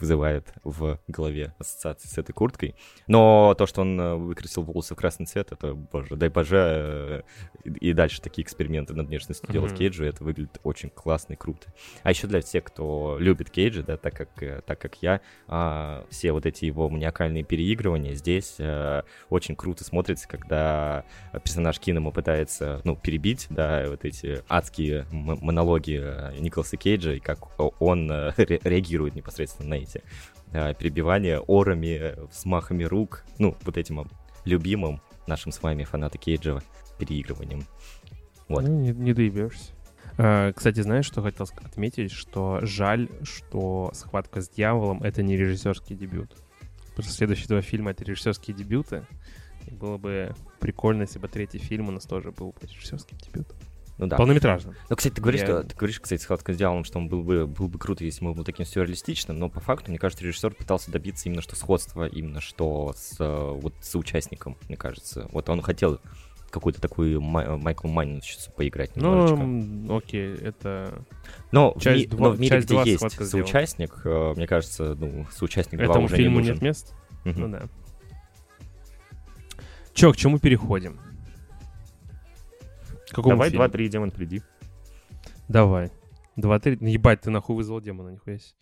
вызывает в голове ассоциации с этой курткой. Но то, что он э, выкрасил волосы в красный цвет, это, боже, дай боже, э, и дальше такие эксперименты над внешностью делать Мгм. Кейджу, это выглядит очень классно и круто. А еще для тех, кто любит Кейджа, да, так как, э, так как я, а, все вот эти его маниакальные переигрывания здесь очень круто смотрится, когда персонаж Кинома пытается, ну, перебить, да, вот эти адские монологи Николаса Кейджа, и как он ре- реагирует непосредственно на эти э, перебивания орами, э, взмахами рук, ну, вот этим э, любимым нашим с вами фанаты Кейджа переигрыванием. Вот. Ну, не, не доебешься. А, Кстати, знаешь, что хотел отметить? Что жаль, что «Схватка с дьяволом» — это не режиссерский дебют. Потому что следующие два фильма — это режиссерские дебюты. И было бы прикольно, если бы третий фильм у нас тоже был бы режиссерским дебютом. Ну да. Полнометражным. Ну, кстати, ты говоришь, Я- что, ты говоришь, кстати, схватка с дьяволом, что он был бы, был бы круто, если бы он был таким сюрреалистичным, но по факту, мне кажется, режиссер пытался добиться именно что сходства, именно что с вот соучастником, мне кажется. Вот он хотел какую-то такую Май- Майкл Майничицу поиграть Ну, немножечко. м, окей, это... но, в часть ми- два- но в мире, часть где есть соучастник, э, мне кажется, ну, соучастник 2 Этому уже фильму не нужен. нет места? Мгм. Ну да. Чё, к чему переходим? Какому Давай, фильму? два, три, демон, приди. Давай. Два, три. Ну, Ебать, ты нахуй вызвал демона, нихуя себе.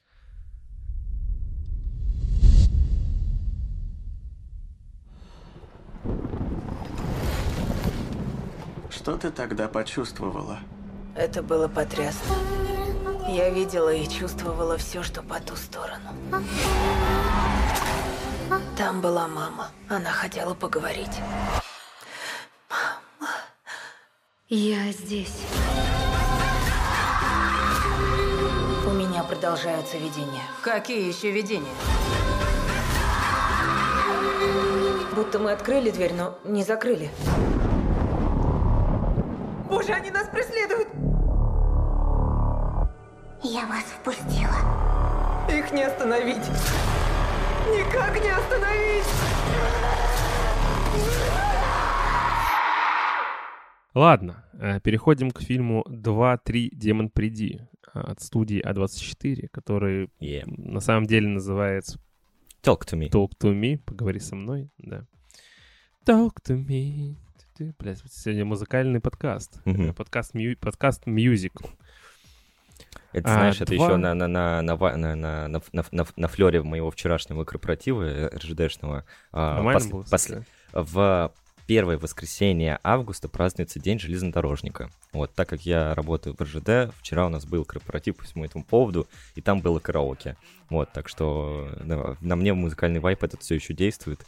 Что ты тогда почувствовала? Это было потрясно. Я видела и чувствовала все, что по ту сторону. Там была мама. Она хотела поговорить. Я здесь. У меня продолжаются видения. Какие еще видения? Будто мы открыли дверь, но не закрыли. Боже, они нас преследуют! Я вас впустила. Их не остановить! Никак не остановить! Ладно, э, переходим к фильму 2-3 «Демон, приди» э, от студии А24, который Yeah. на самом деле называется Talk to me. Talk to me, поговори со мной, да. Talk to me. Блядь, вот сегодня музыкальный подкаст. Э, Подкаст, мью- подкаст мюзикл. Это, А, знаешь, это два- еще на, на, на, на, на, на, на, на, на, флере моего вчерашнего корпоратива э, РЖДшного. а, Нормально пос- было, пос- в первое воскресенье августа празднуется День железнодорожника. Вот, так как я работаю в РЖД, вчера у нас был корпоратив по всему этому поводу, и там было караоке. Вот, так что да, на мне музыкальный вайп этот все еще действует,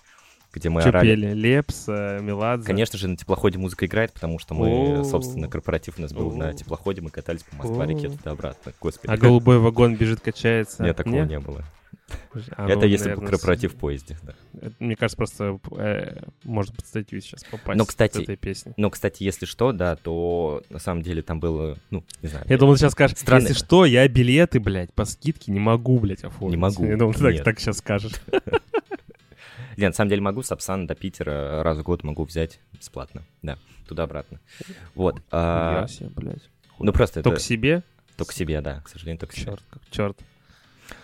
где мы Что орали. пели? Лепс, э, Меладзе? Конечно же, на теплоходе музыка играет, потому что мы, О. собственно, корпоратив у нас был на О. теплоходе, мы катались по Москва-реке О. туда-обратно. Господи. А голубой вагон бежит, качается? Нет, такого Не? не было. А, Это ну, если наверное, корпоратив с- в поезде, да. это, Мне кажется, просто э, можно под статью сейчас попасть Но, кстати, с этой песни. Но, кстати, если что, да, то на самом деле там было, ну, не знаю. Я думал, ты сейчас скажешь, Странно. если что, я билеты, блядь, по скидке не могу, блядь, оформить. Не могу, Я думал, ты так, нет. так сейчас скажешь. (laughs) Не, на самом деле могу, Сапсан до Питера раз в год могу взять бесплатно, да, туда-обратно. Вот. а, Я себе, блядь. ну, просто это... Только себе? Только себе, да, к сожалению, только себе. Черт, как черт.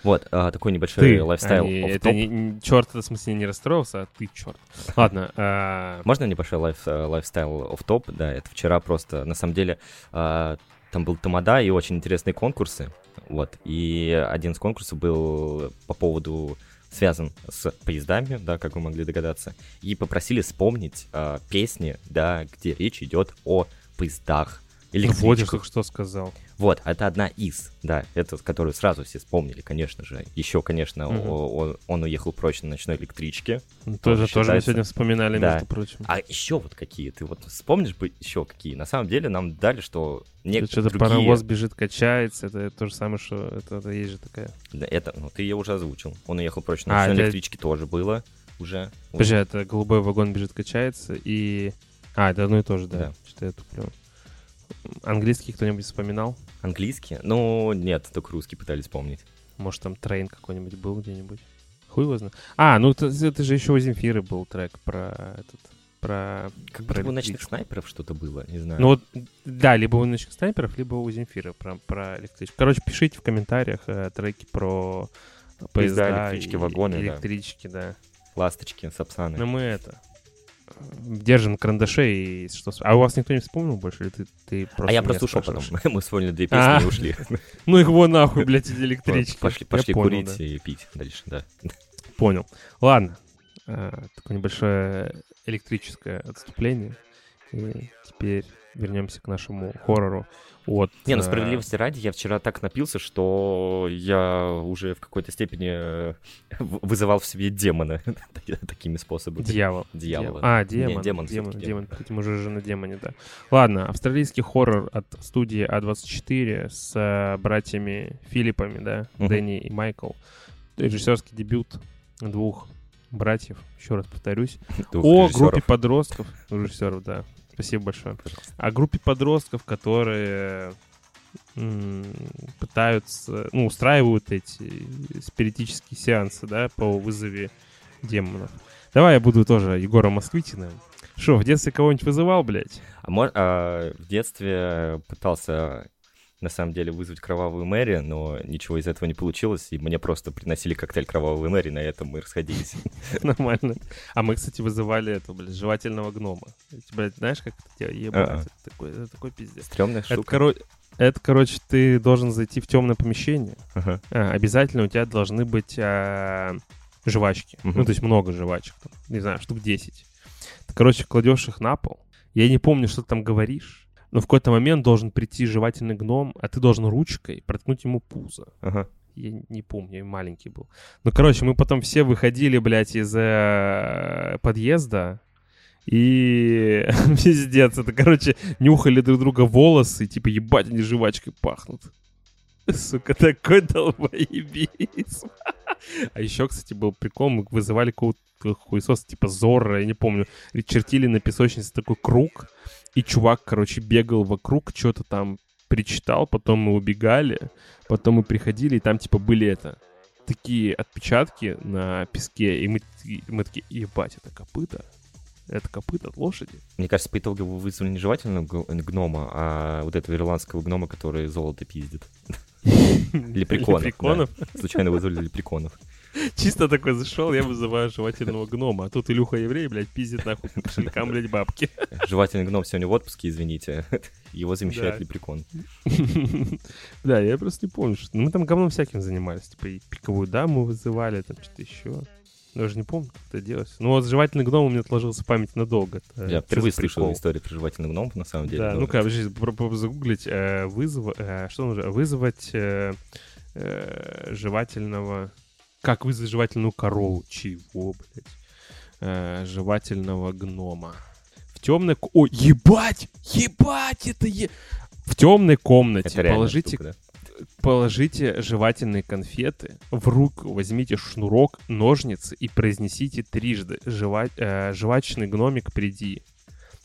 Вот, а, такой небольшой Ты, lifestyle off это не, черт, в смысле не расстроился, а ты черт. Ладно, (laughs) а, Можно небольшой life, э, lifestyle off top? Да, это вчера просто, на самом деле, а, там был тамада и очень интересные конкурсы. Вот, и один из конкурсов был по поводу связан с поездами, да, как вы могли догадаться, и попросили вспомнить а, песни, да, где речь идет о поездах, вот я электричках. только что сказал. Вот, это одна из, да, это, которую сразу все вспомнили, конечно же. Еще, конечно, Мгм. о- о- он уехал прочь на ночной электричке. Ну, Тоже Тоже, тоже мы сегодня вспоминали, Да. между прочим. А еще вот какие? Ты вот вспомнишь бы еще какие? На самом деле нам дали, что некоторые Что-то другие... паровоз бежит, качается, это то же самое, что это, это есть же такая. Да, это, ну, ты ее уже озвучил. Он уехал прочь А, на ночной это- электричке тоже было уже. Подожди, это голубой вагон бежит, качается и... А, это одно и то же, да. Да. Что-то я туплю. Английский кто-нибудь вспоминал? Английский? Ну, нет, только русский пытались вспомнить. Может, там трейн какой-нибудь был где-нибудь? Хуй его знает. А, ну это, это же еще у Земфиры был трек про этот... Про... Как про будто у ночных снайперов что-то было, не знаю. Ну вот, да, либо у ночных снайперов, либо у Земфиры про, про электричку. Короче, пишите в комментариях э, треки про поезда, электрички, и- вагоны, и да. электрички, да. Ласточки, сапсаны. Но мы это держим карандаши и что... А у вас никто не вспомнил больше? Или ты, ты просто а я просто ушел потом. (laughs) Мы вспомнили две песни А. и ушли. (laughs) Ну их вон нахуй, блядь, эти электрички. Пошли, пошли понял, курить да. и пить дальше, да. Понял. Ладно. А, Такое небольшое электрическое отступление. И теперь вернемся к нашему хоррору. От, Не, ну э, справедливости ради, я вчера так напился, что я уже в какой-то степени э, вызывал в себе демона (laughs) такими способами. Дьявол. Дьявола. А, Не, демон. демон демон, демон. Хотим уже же на демоне, да. Ладно, австралийский хоррор от студии А24 с э, братьями Филиппами, да, Мгм. Дэнни и Майкл. Режиссерский дебют двух братьев, еще раз повторюсь. Двух О режиссеров. группе подростков, режиссеров, да. Спасибо большое. Пожалуйста. О группе подростков, которые пытаются, ну, устраивают эти спиритические сеансы, да, по вызове демонов. Давай я буду тоже Егором Москвитиным. Что, в детстве кого-нибудь вызывал, блядь? А мо- а, в детстве пытался на самом деле вызвать кровавую Мэри, но ничего из этого не получилось, и мне просто приносили коктейль кровавой Мэри, на этом мы расходились. (laughs) Нормально. А мы, кстати, вызывали этого, блядь, жевательного гнома. Блядь, знаешь, как это делать? Это такой, пиздец. Стрёмная Это, штука. это, короче, ты должен зайти в темное помещение. Ага. А, обязательно у тебя должны быть а, жвачки. Мгм. Ну, то есть много жвачек. там, не знаю, штук 10. Ты, короче, кладешь их на пол. Я не помню, что ты там говоришь. Но в какой-то момент должен прийти жевательный гном, а ты должен ручкой проткнуть ему пузо. Ага. Я не помню, я маленький был. Ну, короче, мы потом все выходили, блядь, из э, подъезда. И (laughs) пиздец, это, короче, нюхали друг друга волосы, типа, ебать, они жвачкой пахнут. Сука, такой долбоебизм. А еще, кстати, был прикол, мы вызывали какого-то хуесоса, типа Зорро, я не помню, чертили на песочнице такой круг, и чувак, короче, бегал вокруг, что-то там причитал, потом мы убегали, потом мы приходили, и там, типа, были это, такие отпечатки на песке, и мы, и мы такие, ебать, это копыта? Это копыта от лошади? Мне кажется, по итогу вы вызвали не жевательного гнома, а вот этого ирландского гнома, который золото пиздит. (laughs) Лепреконов. Лепреконов? Случайно вызвали лепреконов. (laughs) Чисто такой зашел, я вызываю жевательного гнома. А тут Илюха еврей, блядь, пиздит нахуй по кошелькам, блядь, бабки. (laughs) Жевательный гном сегодня в отпуске, извините. (laughs) Его замещает Да. лепрекон. Да, я просто не помню, что... Мы там говном всяким занимались. Типа и пиковую даму вызывали, там что-то еще. Даже не помню, как это делалось. Ну вот жевательный гном у меня отложился память надолго. Это Я впервые прикол? слышал историю про жевательных гномов, на самом деле. Да, но- ну-ка, попробуй загуглить. э, вызов... э, что нужно? Вызвать э, э, жевательного... Как вызвать жевательную корову? Чего, блядь? Э, жевательного гнома. В темной... Ой, ебать! Ебать! Это е... В темной комнате Это положите, штука, да. положите жевательные конфеты, в руку возьмите шнурок, ножницы и произнесите трижды «Жева... э, «Жвачный гномик, приди».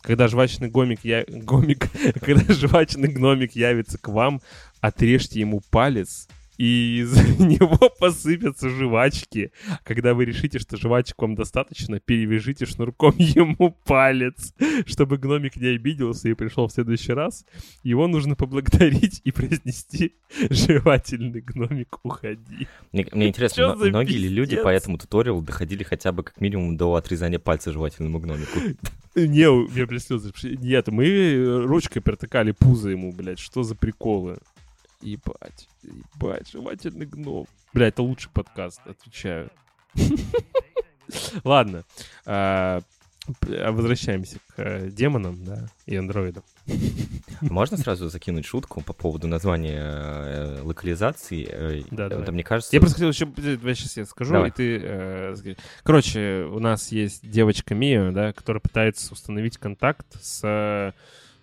Когда жвачный гомик, я... гомик, (laughs) когда жвачный гномик явится к вам, отрежьте ему палец, и из (laughs) него посыпятся жвачки. Когда вы решите, что жвачек вам достаточно, перевяжите шнурком (laughs) ему палец, чтобы гномик не обиделся и пришел в следующий раз. Его нужно поблагодарить и произнести (laughs) «Жевательный гномик, уходи». Мне, мне интересно, многие ли люди по этому туториалу доходили хотя бы как минимум до отрезания пальца жевательному гномику? Не, у меня, блядь, слезы. пошли. Нет, мы ручкой протыкали пузо ему, блядь. Что за приколы? Ебать, ебать, жевательный гном. Блядь, это лучший подкаст, отвечаю. Ладно. а, п- Возвращаемся к э, демонам, да, и андроидам. Можно сразу закинуть шутку по поводу названия э, локализации? Э, Да, это, давай. мне кажется... Я просто хотел еще... Давай сейчас я скажу, Давай. и ты... Короче, у нас есть девочка Мия, да, которая пытается установить контакт с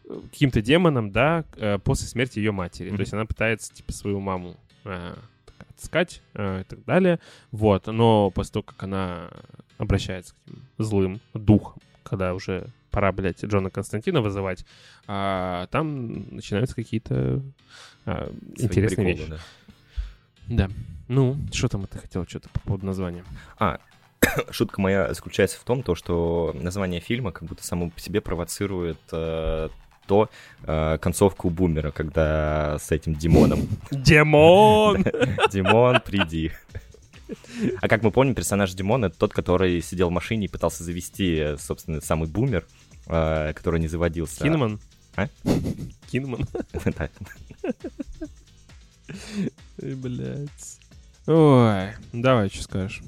каким-то демоном, да, э, после смерти ее матери. Мгм. То есть она пытается, типа, свою маму э, отыскать э, и так далее. Вот. Но после того, как она обращается к этим злым духам, когда уже пора, блядь, Джона Константина вызывать, а, там начинаются какие-то а, интересные приколы, вещи. да. Да. Ну, что там ты хотел что-то по поводу названия? (coughs) Шутка моя заключается в том, то, что название фильма как будто само по себе провоцирует э, то э, концовку Бумера, когда с этим Димоном. Демон! (laughs) Димон, приди. А как мы помним, персонаж Димон — это тот, который сидел в машине и пытался завести, собственно, самый бумер, э, который не заводился. Кинман? А? Кинман? (laughs) Да. Ой, блядь. Ой, давай, что скажешь?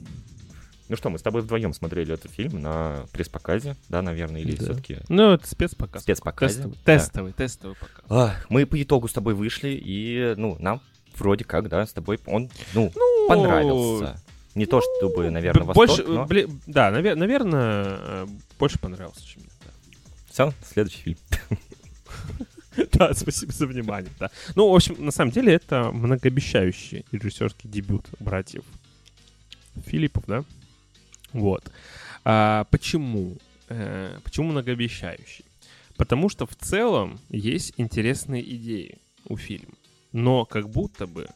Ну что, мы с тобой вдвоем смотрели этот фильм на пресс-показе, да, наверное, или Да. все-таки... Ну, это спецпоказ. Спецпоказе, Тестовый, да. тестовый, тестовый показ. А, мы по итогу с тобой вышли, и, ну, нам вроде как, да, с тобой он, ну, Ну, понравился. Не то чтобы, наверное, б- восторг, больше, но... бли- да, наверное, больше понравился, чем мне. да. Все, следующий фильм. (laughs) Да, спасибо за внимание, да. Ну, в общем, на самом деле, это многообещающий режиссерский дебют братьев Филиппов, да? Вот. А, почему? Э, почему многообещающий? Потому что в целом есть интересные идеи у фильма. Но как будто бы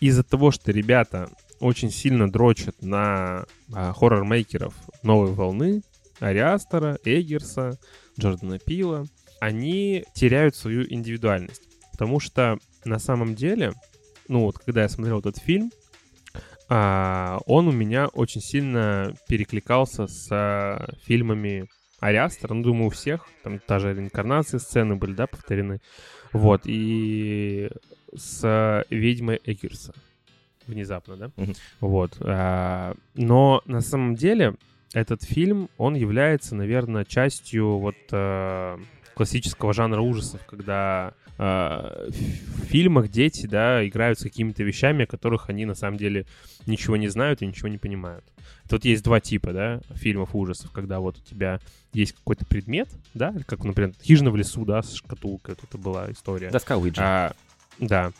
из-за того, что ребята очень сильно дрочат на а, хоррор-мейкеров новой волны, Ариастера, Эггерса, Джордана Пила, они теряют свою индивидуальность. Потому что на самом деле, ну вот когда я смотрел этот фильм, а, он у меня очень сильно перекликался с а, фильмами Ариастера, ну, думаю, у всех, там та же реинкарнации сцены были, да, повторены, вот, и с «Ведьмой Эггерса» внезапно, да, Мгм. вот, а, но на самом деле этот фильм, он является, наверное, частью вот а, классического жанра ужасов, когда а, в фильмах дети, да, играют с какими-то вещами, о которых они на самом деле ничего не знают и ничего не понимают. Тут есть два типа, да, фильмов ужасов, когда вот у тебя есть какой-то предмет, да, как, например, «Хижина в лесу», да, с шкатулкой, вот это была история. Доска Уиджи. А, да.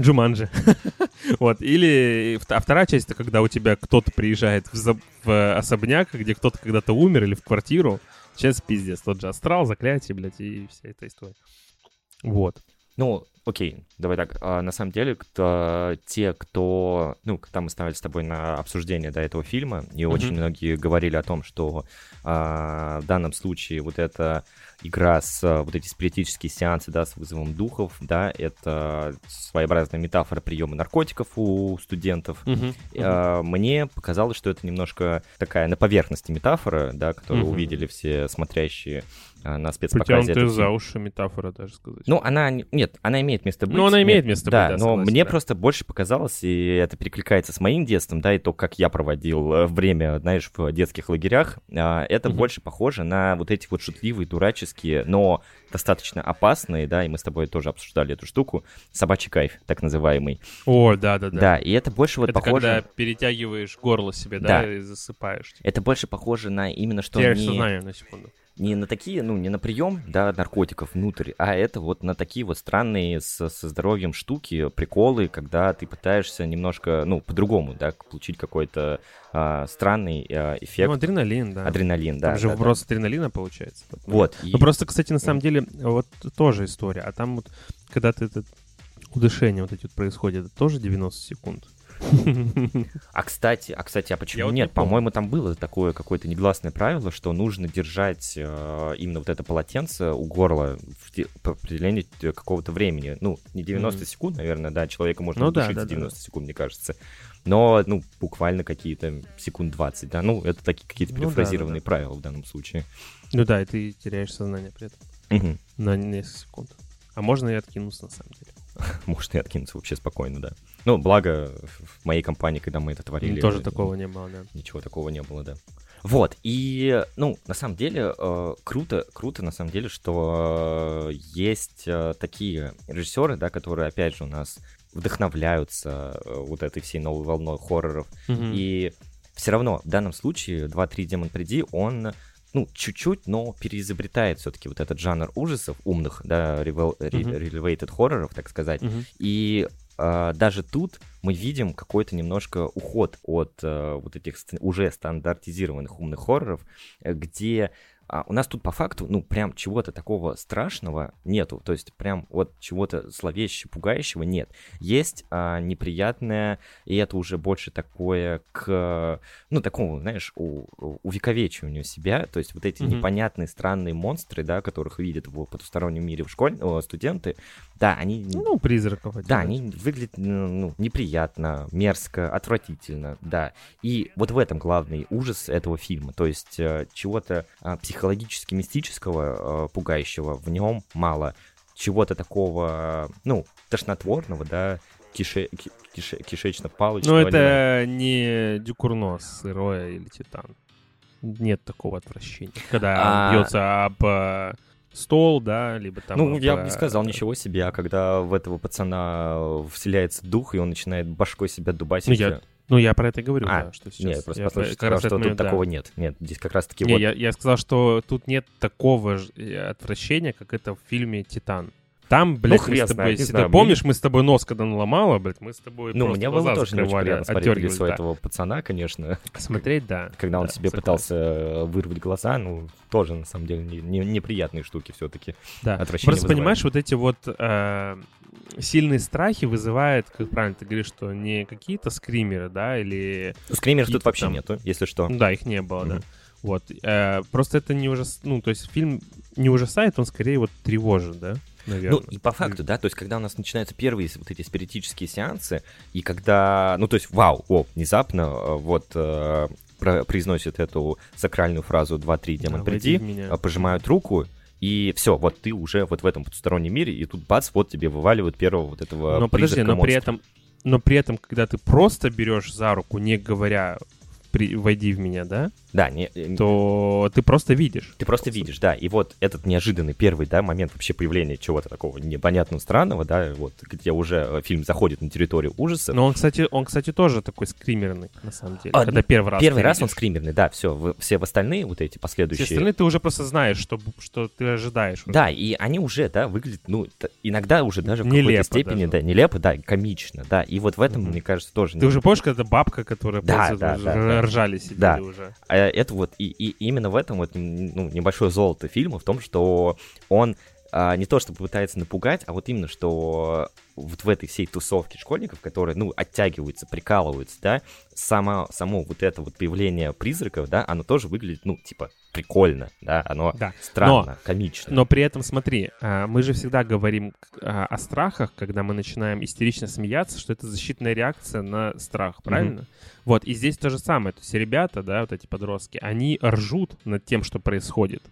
Джуманджи. (laughs) вот. Или а вторая часть, это когда у тебя кто-то приезжает в, за- в особняк, где кто-то когда-то умер, или в квартиру. Сейчас пиздец. Тот же астрал, заклятие, блядь, и вся эта история. Вот. Ну, окей, давай так. А, на самом деле, кто, те, кто... Ну, когда мы ставили с тобой на обсуждение до этого фильма, и mm-hmm. очень многие говорили о том, что а, в данном случае вот эта игра с вот эти спиритические сеансы, да, с вызовом духов, да, это своеобразная метафора приема наркотиков у студентов. Mm-hmm. А, мне показалось, что это немножко такая на поверхности метафора, да, которую mm-hmm. увидели все смотрящие на спецпоказе. Притянутая за уши метафора, даже сказать. Ну, она... Нет, она имеет место быть. Ну, она имеет место да, быть, да, но согласен, мне да. просто больше показалось, и это перекликается с моим детством, да, и то, как я проводил э, время, знаешь, в детских лагерях, а, это угу. больше похоже на вот эти вот шутливые, дураческие, но достаточно опасные, да, и мы с тобой тоже обсуждали эту штуку, собачий кайф, так называемый. О, да-да-да. Да, и это больше вот это похоже... когда перетягиваешь горло себе, да, да. и засыпаешь. Это больше похоже на именно что... Теряешь не... сознание на секунду не на такие, ну, не на прием, да, наркотиков внутрь, а это вот на такие вот странные с, со здоровьем штуки, приколы, когда ты пытаешься немножко, ну, по-другому, да, получить какой-то а, странный а, эффект. Ну, адреналин, да. Адреналин, да. Там же да, вброс да. адреналина получается. Вот. Ну, и... просто, кстати, на самом деле, вот тоже история. А там вот, когда ты этот удышение вот эти вот происходит, это тоже 90 секунд. (laughs) А кстати, а кстати, а почему Я нет? Вот По-моему, там было такое какое-то негласное правило, что нужно держать э, именно вот это полотенце у горла в, по определению какого-то времени. Ну, не 90 mm-hmm. секунд, наверное, да, человека можно ну, удушить да, да, 90 да. секунд, мне кажется. Но, ну, буквально какие-то секунд 20, да. Ну, это такие какие-то перефразированные ну, да, да. правила в данном случае. Ну да, и ты теряешь сознание при этом. Угу. На несколько секунд. А можно и откинуться, на самом деле. (laughs) Может и откинуться вообще спокойно, да. Ну, благо, в моей компании, когда мы это творили... Тоже такого не было, да. Ничего такого не было, да. Вот, и, ну, на самом деле, э, круто, круто, на самом деле, что э, есть э, такие режиссеры, да, которые, опять же, у нас вдохновляются э, вот этой всей новой волной хорроров. Mm-hmm. И все равно, в данном случае, 2-3 Демон Приди, он ну, чуть-чуть, но переизобретает все-таки вот этот жанр ужасов, умных, да, relevated хорроров, так сказать. Uh-huh. И э, даже тут мы видим какой-то немножко уход от э, вот этих уже стандартизированных умных хорроров, э, где а у нас тут по факту, ну, прям чего-то такого страшного нету. То есть прям вот чего-то зловещего, пугающего нет. Есть а, неприятное, и это уже больше такое к, ну, такому, знаешь, у, увековечиванию себя. То есть вот эти mm-hmm. непонятные, странные монстры, да, которых видят в потустороннем мире в школе, студенты, да, они... Ну, призраков. Да, они выглядят, ну, неприятно, мерзко, отвратительно, да. И вот в этом главный ужас этого фильма. То есть э, чего-то а, психологически мистического, э, пугающего в нем мало. Чего-то такого, ну, тошнотворного, да, кише, кише, кишечно-палочного. Ну, это не Дюкурнос, Сырое или Титан. Нет такого отвращения. Когда а... бьется об э, стол, да, либо там... Ну, я бы не сказал ничего себе, а когда в этого пацана вселяется дух, и он начинает башкой себя дубасить... Ну, я, ну, я про это и говорю, а, да, что сейчас... Нет, просто я сказал, сказал, что момент, тут да. такого нет. Нет, здесь как раз-таки не, вот... Я, я сказал, что тут нет такого э, отвращения, как это в фильме «Титан». Там, блядь, ну, мы с тобой, если ты помнишь, мы с тобой нос когда наломала, блядь, мы с тобой Ну, мне было тоже не очень приятно смотреть лицо да. этого пацана, конечно. Смотреть, да. Когда он да, себе согласен. пытался вырвать глаза, ну, тоже, на самом деле, не, не, неприятные штуки все-таки. Да. Отвращение Просто вызывает. понимаешь, вот эти вот э, сильные страхи вызывают, как правильно ты говоришь, что не какие-то скримеры, да, или... Ну, скримеров тут вообще там... нету, если что. Да, их не было, mm-hmm. да. Вот. Э, просто это не ужас... Ну, то есть фильм не ужасает, он скорее вот тревожит, да? Наверное. Ну, и по факту, да, то есть, когда у нас начинаются первые вот эти спиритические сеансы, и когда, ну, то есть, вау, о, внезапно, э, вот, э, про, произносит эту сакральную фразу «2-3, демон, да, приди». Э, пожимают руку, и все, вот ты уже вот в этом потустороннем мире, и тут бац, вот тебе вываливают первого вот этого Но подожди, но при этом, но при этом, когда ты просто берешь за руку, не говоря при, войди в меня, да? Да, не, то ты просто видишь. Ты просто видишь, да. И вот этот неожиданный первый, да, момент вообще появления чего-то такого непонятного, странного, да, вот, где уже э, фильм заходит на территорию ужаса. Но он, кстати, он, кстати, тоже такой скримерный, на самом деле, а, когда первый раз Первый раз он скримерный, да, все, в, все в остальные вот эти последующие... Все остальные ты уже просто знаешь, что, что ты ожидаешь. Уже. Да, и они уже, да, выглядят, ну, иногда уже даже в какой-то степени, даже. да, нелепо, да, комично, да, и вот в этом, mm-hmm. мне кажется, тоже... Ты уже помнишь, когда бабка, которая да, да, да, да, ржали сидели да. уже. А это вот, и, и именно в этом вот ну, небольшое золото фильма, в том, что он а, не то чтобы пытается напугать, а вот именно, что вот в этой всей тусовке школьников, которые, ну, оттягиваются, прикалываются, да, само, само вот это вот появление призраков, да, оно тоже выглядит, ну, типа, прикольно, да, оно Да. странно, Но- комично. Но при этом, смотри, а, мы же всегда говорим а, о страхах, когда мы начинаем истерично смеяться, что это защитная реакция на страх, правильно? Вот, и здесь то же самое. То есть ребята, да, вот эти подростки, они ржут над тем, что происходит.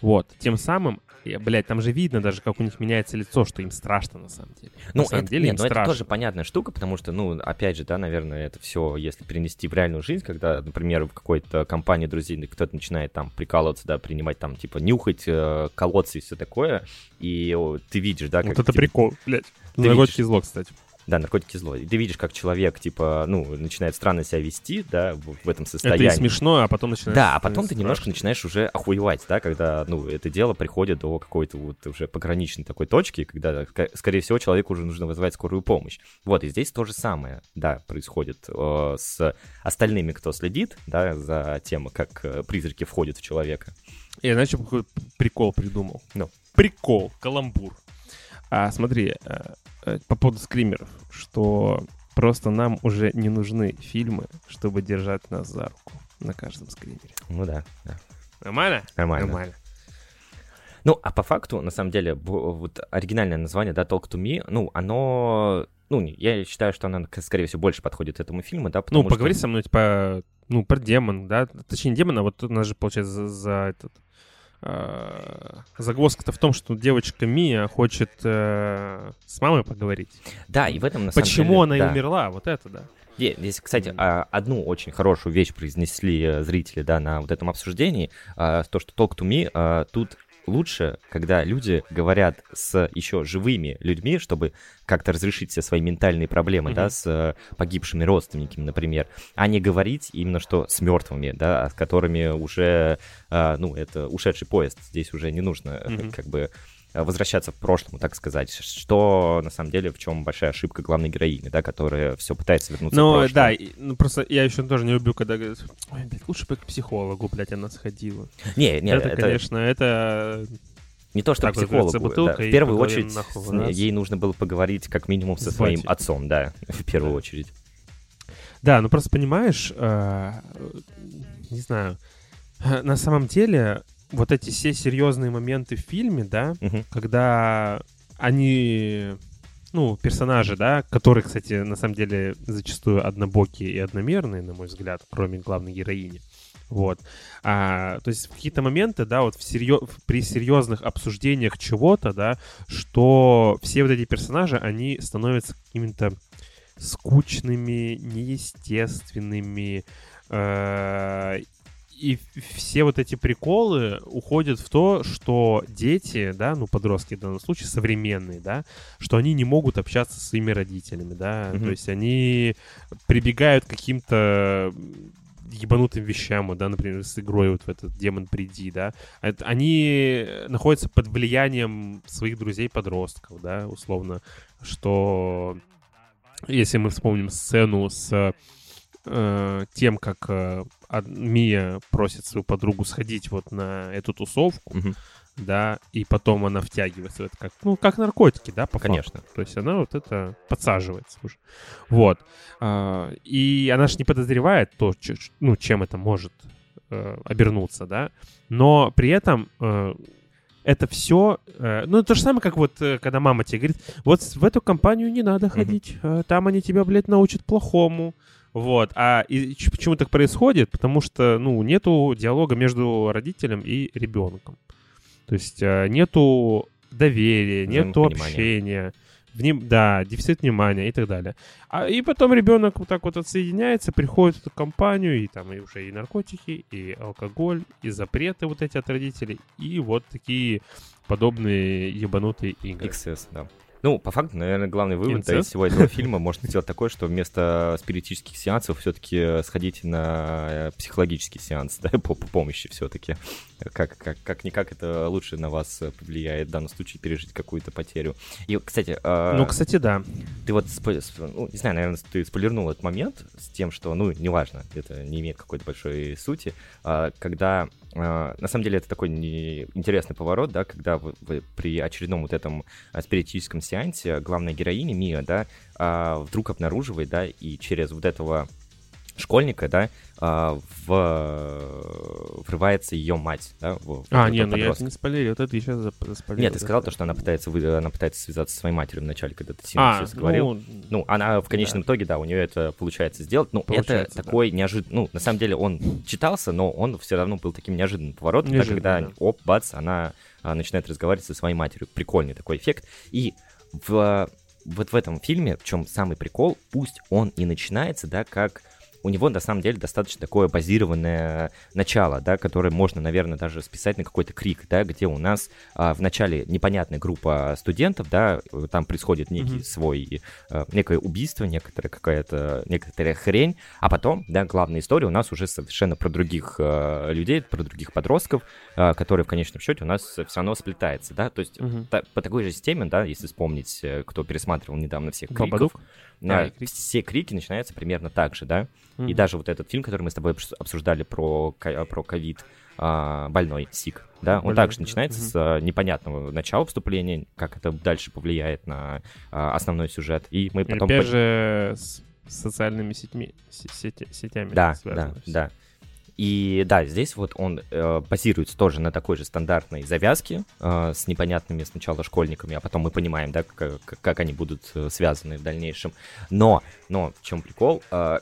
Вот, тем самым, и, блядь, там же видно даже, как у них меняется лицо, что им страшно на самом деле. Ну, на самом это, деле нет, им ну, это страшно. тоже понятная штука, потому что, ну, опять же, да, наверное, это все, если перенести в реальную жизнь, когда, например, в какой-то компании друзей кто-то начинает там прикалываться, да, принимать там, типа, нюхать, э, колоться и все такое, и о, ты видишь, да, как... Вот это типа, прикол, блядь. Ты Наркотики видишь. зло, кстати. Да, наркотики зло. И ты видишь, как человек, типа, ну, начинает странно себя вести, да, в, этом Это состоянии. и смешно, а потом начинается... Да, а потом ты страшно. немножко начинаешь уже охуевать, да, когда, ну, это дело приходит до какой-то вот уже пограничной такой точки, когда, скорее всего, человеку уже нужно вызывать скорую помощь. Вот, и здесь то же самое, да, происходит э, с остальными, кто следит, да, за тем, как э, призраки входят в человека. Я, знаешь, какой прикол придумал? Ну. Прикол, каламбур. А, смотри, э, э, по поводу скримеров, что просто нам уже не нужны фильмы, чтобы держать нас за руку на каждом скримере. Ну да, да. Нормально? Нормально. Нормально. Ну, а по факту, на самом деле, вот оригинальное название, да, Talk to Me, ну, оно... Ну, я считаю, что оно, скорее всего, больше подходит этому фильму, да, потому Ну, что... поговори со мной, типа, ну, про демон, да? Точнее, не демон, а вот тут у нас же, получается, за, за этот... э, Загвоздка-то в том, что девочка Мия хочет э, с мамой поговорить. Да, и в этом, на самом Почему деле, она и да. умерла? Вот это, да. Здесь, кстати, а, одну очень хорошую вещь произнесли э, зрители, да, на вот этом обсуждении, а, то, что Talk to Me тут лучше, когда люди говорят с еще живыми людьми, чтобы как-то разрешить все свои ментальные проблемы, да, Мгм. с э, погибшими родственниками, например, а не говорить именно что с мертвыми, да, с которыми уже, а, ну, это ушедший поезд, здесь уже не нужно Мгм. как бы э, возвращаться в прошлому, так сказать, что на самом деле в чем большая ошибка главной героини, да, которая все пытается вернуться в Ну, прошлое. да, и- ну просто я еще тоже не люблю, когда говорят, ой, блядь, лучше бы к психологу, блядь, она сходила. Не, не, это, это, конечно, это... не то, что так психологу. за да. В первую очередь нахуй с- раз. ей нужно было поговорить как минимум со С своим отцом, да, (laughs) в первую очередь. Да, ну просто понимаешь, э, не знаю, э, на самом деле вот эти все серьезные моменты в фильме, да, Мгм. когда они, ну, персонажи, да, которые, кстати, на самом деле зачастую однобокие и одномерные, на мой взгляд, кроме главной героини. Вот. А, то есть в какие-то моменты, да, вот в серьё- при серьезных обсуждениях чего-то, да, что все вот эти персонажи, они становятся какими-то скучными, неестественными, э, и все вот эти приколы уходят в то, что дети, да, ну, подростки в данном случае, современные, да, что они не могут общаться со своими родителями, да, Мгм. то есть они прибегают к каким-то ебанутым вещам, да, например, с игрой вот в этот «Демон, приди», да, они находятся под влиянием своих друзей-подростков, да, условно, что если мы вспомним сцену с э, тем, как э, Мия просит свою подругу сходить вот на эту тусовку, Мгм. да, и потом она втягивается в это как, ну, как наркотики, да, по факту. Конечно. То есть она вот это подсаживается уже. Вот. А, И она же не подозревает то, ч- ч- ну, чем это может э, обернуться, да. Но при этом э, это все... Ну, то же самое, как вот, э, когда мама тебе говорит, вот в эту компанию не надо ходить, э, там они тебя, блядь, научат плохому. Вот. А и почему так происходит? Потому что, ну, нету диалога между родителем и ребенком. То есть э, нету доверия, нету общения, вним- да, дефицит внимания и так далее. А, и потом ребенок вот так вот отсоединяется, приходит в эту компанию, и там и уже и наркотики, и алкоголь, и запреты вот эти от родителей, и вот такие подобные ебанутые игры. XS, да. Ну, по факту, наверное, главный вывод да, из всего этого (laughs) фильма может сделать такой, что вместо спиритических сеансов все-таки сходите на э, психологический сеанс, да, (laughs) по, по помощи все-таки. Как, как, как-никак это лучше на вас э, повлияет в данном случае пережить какую-то потерю. И, кстати, э, Ну, кстати, да. ты вот, ну, не знаю, наверное, ты спойлернул этот момент с тем, что, ну, неважно, это не имеет какой-то большой сути, а, когда а, на самом деле это такой интересный поворот, да, когда вы, вы при очередном вот этом а, спиритическом сеансе главная героиня Мия, да, а, вдруг обнаруживает, да, и через вот этого школьника, да, а, в... врывается ее мать, да, в, А, этого не, ну я это не спойлерил, вот это еще зап- заспойлерил. Нет, ты сказал да. то, что она пытается, вы- она пытается связаться со своей матерью в начале, когда ты сильно А, всё говорил. ну, Ну, она в конечном итоге, да, у нее это получается сделать. Ну, это Получается, да. такой неожиданный... Ну, на самом деле он читался, но он все равно был таким неожиданным поворотом, да, когда, да. оп, бац, она а, начинает разговаривать со своей матерью. Прикольный такой эффект. И в, вот в этом фильме, в чем самый прикол, пусть он и начинается, да, как у него на самом деле достаточно такое базированное начало, да, которое можно, наверное, даже списать на какой-то крик, да, где у нас а, в начале непонятная группа студентов, да, там происходит некий Мгм. свой, э, некое убийство, некоторая какая-то, некоторая хрень, а потом, да, главная история у нас уже совершенно про других э, людей, про других подростков, э, которые в конечном счете у нас все равно сплетается, да, то есть Мгм. та- по такой же системе, да, если вспомнить, кто пересматривал недавно всех криков, да, А, и крики. все крики начинаются примерно так же, да. И даже вот этот фильм, который мы с тобой обс- обсуждали про, ка- про ковид, а, больной, СИК, да, он Больной, также начинается Мгм. с а, непонятного начала вступления, как это дальше повлияет на а, основной сюжет. И мы И потом... опять по- же с социальными сетьми, се- сети- сетями Да, связано да, всё. да. И да, здесь вот он э, базируется тоже на такой же стандартной завязке э, с непонятными сначала школьниками, а потом мы понимаем, да, как, как- как они будут э, связаны в дальнейшем. Но, но в чем прикол? Э,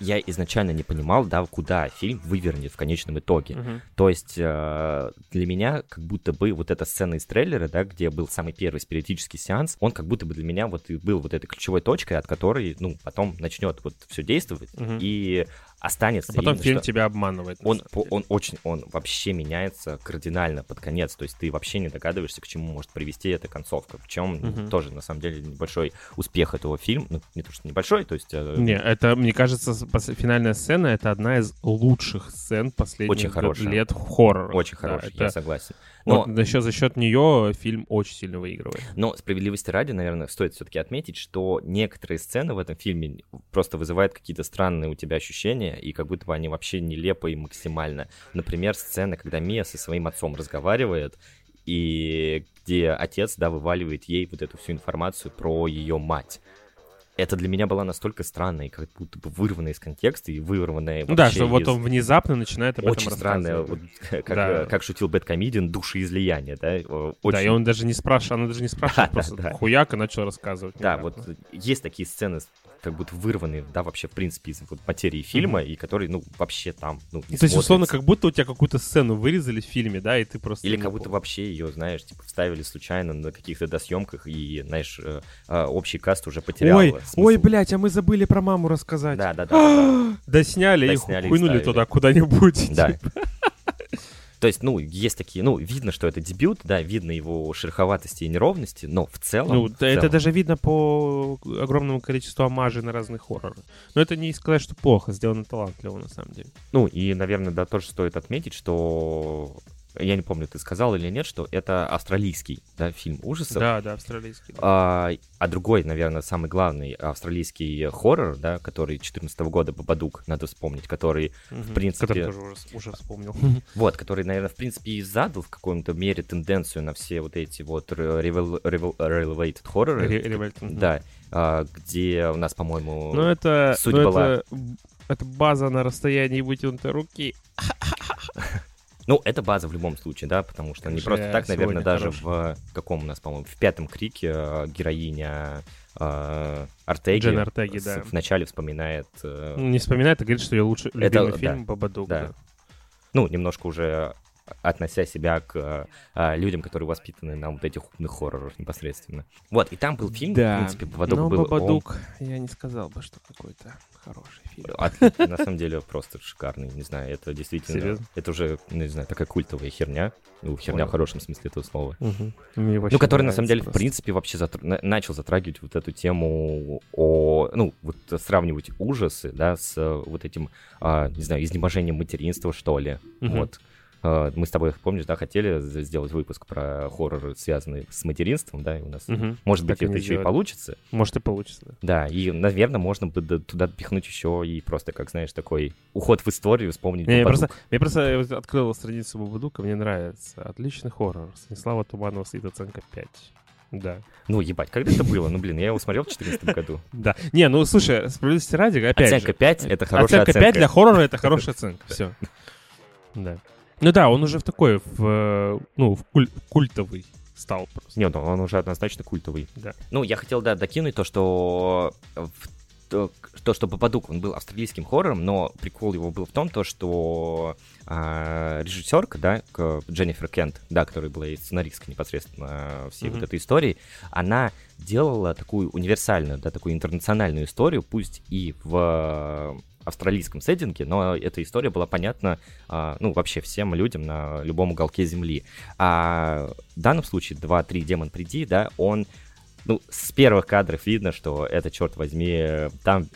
я изначально не понимал, да, куда фильм вывернет в конечном итоге. Мгм. То есть э, для меня как будто бы вот эта сцена из трейлера, да, где был самый первый спиритический сеанс, он как будто бы для меня вот и был вот этой ключевой точкой, от которой, ну, потом начнет вот все действовать Мгм. и останется А потом именно, фильм тебя обманывает. он, по- он очень, он вообще меняется кардинально под конец, то есть ты вообще не догадываешься, к чему может привести эта концовка, в чем Мгм. тоже на самом деле небольшой успех этого фильма, ну не то что небольшой, то есть э, Не, это, мне кажется, финальная сцена это одна из лучших сцен последних Очень хорошая. лет в хоррорах. очень Да, хороший, это- я согласен. Но, Вот за счет, за счет нее фильм очень сильно выигрывает. но справедливости ради, наверное, стоит все-таки отметить, что некоторые сцены в этом фильме просто вызывают какие-то странные у тебя ощущения, и как будто бы они вообще нелепые максимально. Например, сцена, когда Мия со своим отцом разговаривает, и где отец, да, вываливает ей вот эту всю информацию про ее мать. Это для меня была настолько странной, как будто бы вырванная из контекста и вырванная Ну да, вообще что вот из- он внезапно начинает об Очень этом странное, вот, (laughs) как, Да. э, как шутил Бэткомедиан, душеизлияние, да? э, Да, Очень и он даже не спрашивает, она даже не спрашивает, (laughs) Да, просто да, да. хуяк и начал рассказывать. Да, внезапно. вот есть такие сцены, как будто вырванные, да, вообще, в принципе, из вот материи фильма, и которые, ну, вообще там, ну, не То есть, условно, как будто у тебя какую-то сцену вырезали в фильме, да, и ты просто... Или как будто вообще ее, знаешь, типа вставили случайно на каких-то досъемках, и, знаешь, э, общий каст уже потерял Ой. Ой, блядь, а мы забыли про маму рассказать. Да, да, да, да, Досняли и хуйнули туда куда-нибудь. да. Да. То есть, ну, есть такие, ну, видно, что это дебют, да, видно его шероховатости и неровности, но в целом... Ну, в это целом- даже видно по огромному количеству омажей на разных хорроры. Но это не сказать, что плохо, сделано талантливо, на самом деле. Ну, и, наверное, да, тоже стоит отметить, что... Я не помню, ты сказал или нет, что это австралийский, да, фильм ужасов. Да, да, австралийский. да. А, а другой, наверное, самый главный австралийский хоррор, да, который 14 года Бабадук, надо вспомнить, который, Мгм. принципе- Который тоже уже, уже вспомнил. (laughs) вот, который, наверное, в принципе и задал в каком-то мере тенденцию на все вот эти вот ревел- ревел- related хорроры. Да, а, где у нас, по-моему, Ну, это, суть ну, была- это, это база на расстоянии вытянутой руки. (laughs) Ну, это база в любом случае, да, потому что не просто так, наверное, даже в каком у нас, по-моему, в пятом крике э, героиня э, Артеги Джен Артеги, да. вначале вспоминает, э, Не вспоминает, а говорит, что ее лучший Это- любимый да, фильм Бабадук. да. Да. ну, немножко уже относя себя к а, людям, которые воспитаны на вот этих умных хоррорах непосредственно. Вот, и там был фильм, в принципе, Бабадук но был... он- Бабадук, я не сказал бы, что какой-то хороший фильм. Отлично, на самом деле просто шикарный, не знаю, это действительно, Серьезно? это уже, ну, не знаю, такая культовая херня, ну, херня Понял. в хорошем смысле этого слова. Вообще Ну, который на самом деле, в просто. принципе, вообще затр- на- начал затрагивать вот эту тему о, ну, вот сравнивать ужасы, да, с вот этим, а, не знаю, изнеможением материнства, что ли. Мгм. Вот. Э, Мы с тобой, помнишь, да, хотели сделать выпуск про хорроры, связанные с материнством, да, и у нас, Мгм. может быть, Так и это еще и получится. Может и получится, да. Да, и, наверное, можно бы туда пихнуть еще и просто, как знаешь, такой уход в историю, вспомнить Не, я Бабадук. просто, я просто я вот открыл страницу Бабадука, мне нравится. Отличный хоррор. Станислава Туманова стоит оценка 5. Да. Ну, ебать, когда это было? Ну, блин, я его смотрел в 2014 году. (laughs) Да. Не, ну слушай, справедливости ради, опять Оценка же, 5 — это хорошая оценка оценка. 5 для хоррора это хорошая оценка. (laughs) Все. Да. Ну да, он уже в такой, в, э, ну, в куль- культовый стал просто. Нет, он уже однозначно культовый. Да. Ну, я хотел, да, докинуть то, что в- то, то, что Бабадук, он был австралийским хоррором, но прикол его был в том, то, что а, режиссерка, да, к- Дженнифер Кент, да, которая была и сценаристка непосредственно всей Мгм. вот этой истории, она делала такую универсальную, да, такую интернациональную историю, пусть и в австралийском сеттинге, но эта история была понятна, а, ну, вообще всем людям на любом уголке Земли. А в данном случае 2-3 Демон Приди, да, он ну, с первых кадров видно, что это, черт возьми, там,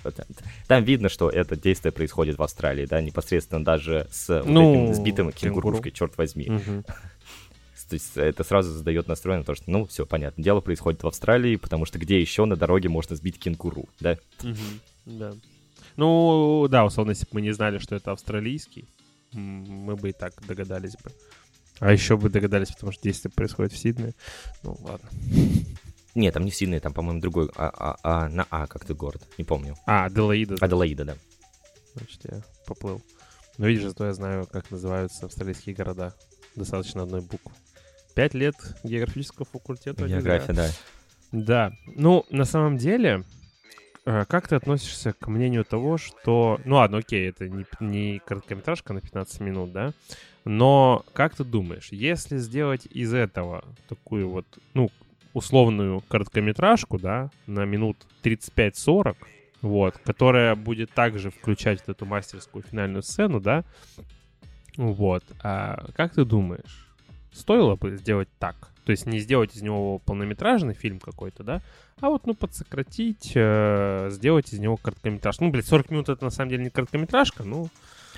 там видно, что это действие происходит в Австралии, да, непосредственно даже с вот Ну, этим сбитым кенгуру. кенгурушкой, черт возьми. Мгм. (laughs) То есть это сразу задает настрой на то, что, ну, все, понятно, дело происходит в Австралии, потому что где еще на дороге можно сбить кенгуру, да? Мгм. Да. Ну, да, условно, если бы мы не знали, что это австралийский, мы бы и так догадались бы. А еще бы догадались, потому что действие происходит в Сиднее. Ну, ладно. Нет, там не Сидней, там, по-моему, другой, а, а- а, на А как-то город, не помню. А, Аделаида. Аделаида, да. Значит, я поплыл. Но видишь, зато я знаю, как называются австралийские города. Достаточно одной буквы. Пять лет географического факультета. География, да. Да. Ну, на самом деле, как ты относишься к мнению того, что... Ну ладно, окей, это не, не короткометражка на 15 минут, да? Но как ты думаешь, если сделать из этого такую вот, ну, условную короткометражку, да, на минут 35-40, вот, которая будет также включать вот эту мастерскую финальную сцену, да, вот, а как ты думаешь, стоило бы сделать так? То есть не сделать из него полнометражный фильм какой-то, да, а вот, ну, подсократить, э, сделать из него короткометражку. Ну, блядь, 40 минут это на самом деле не короткометражка, ну,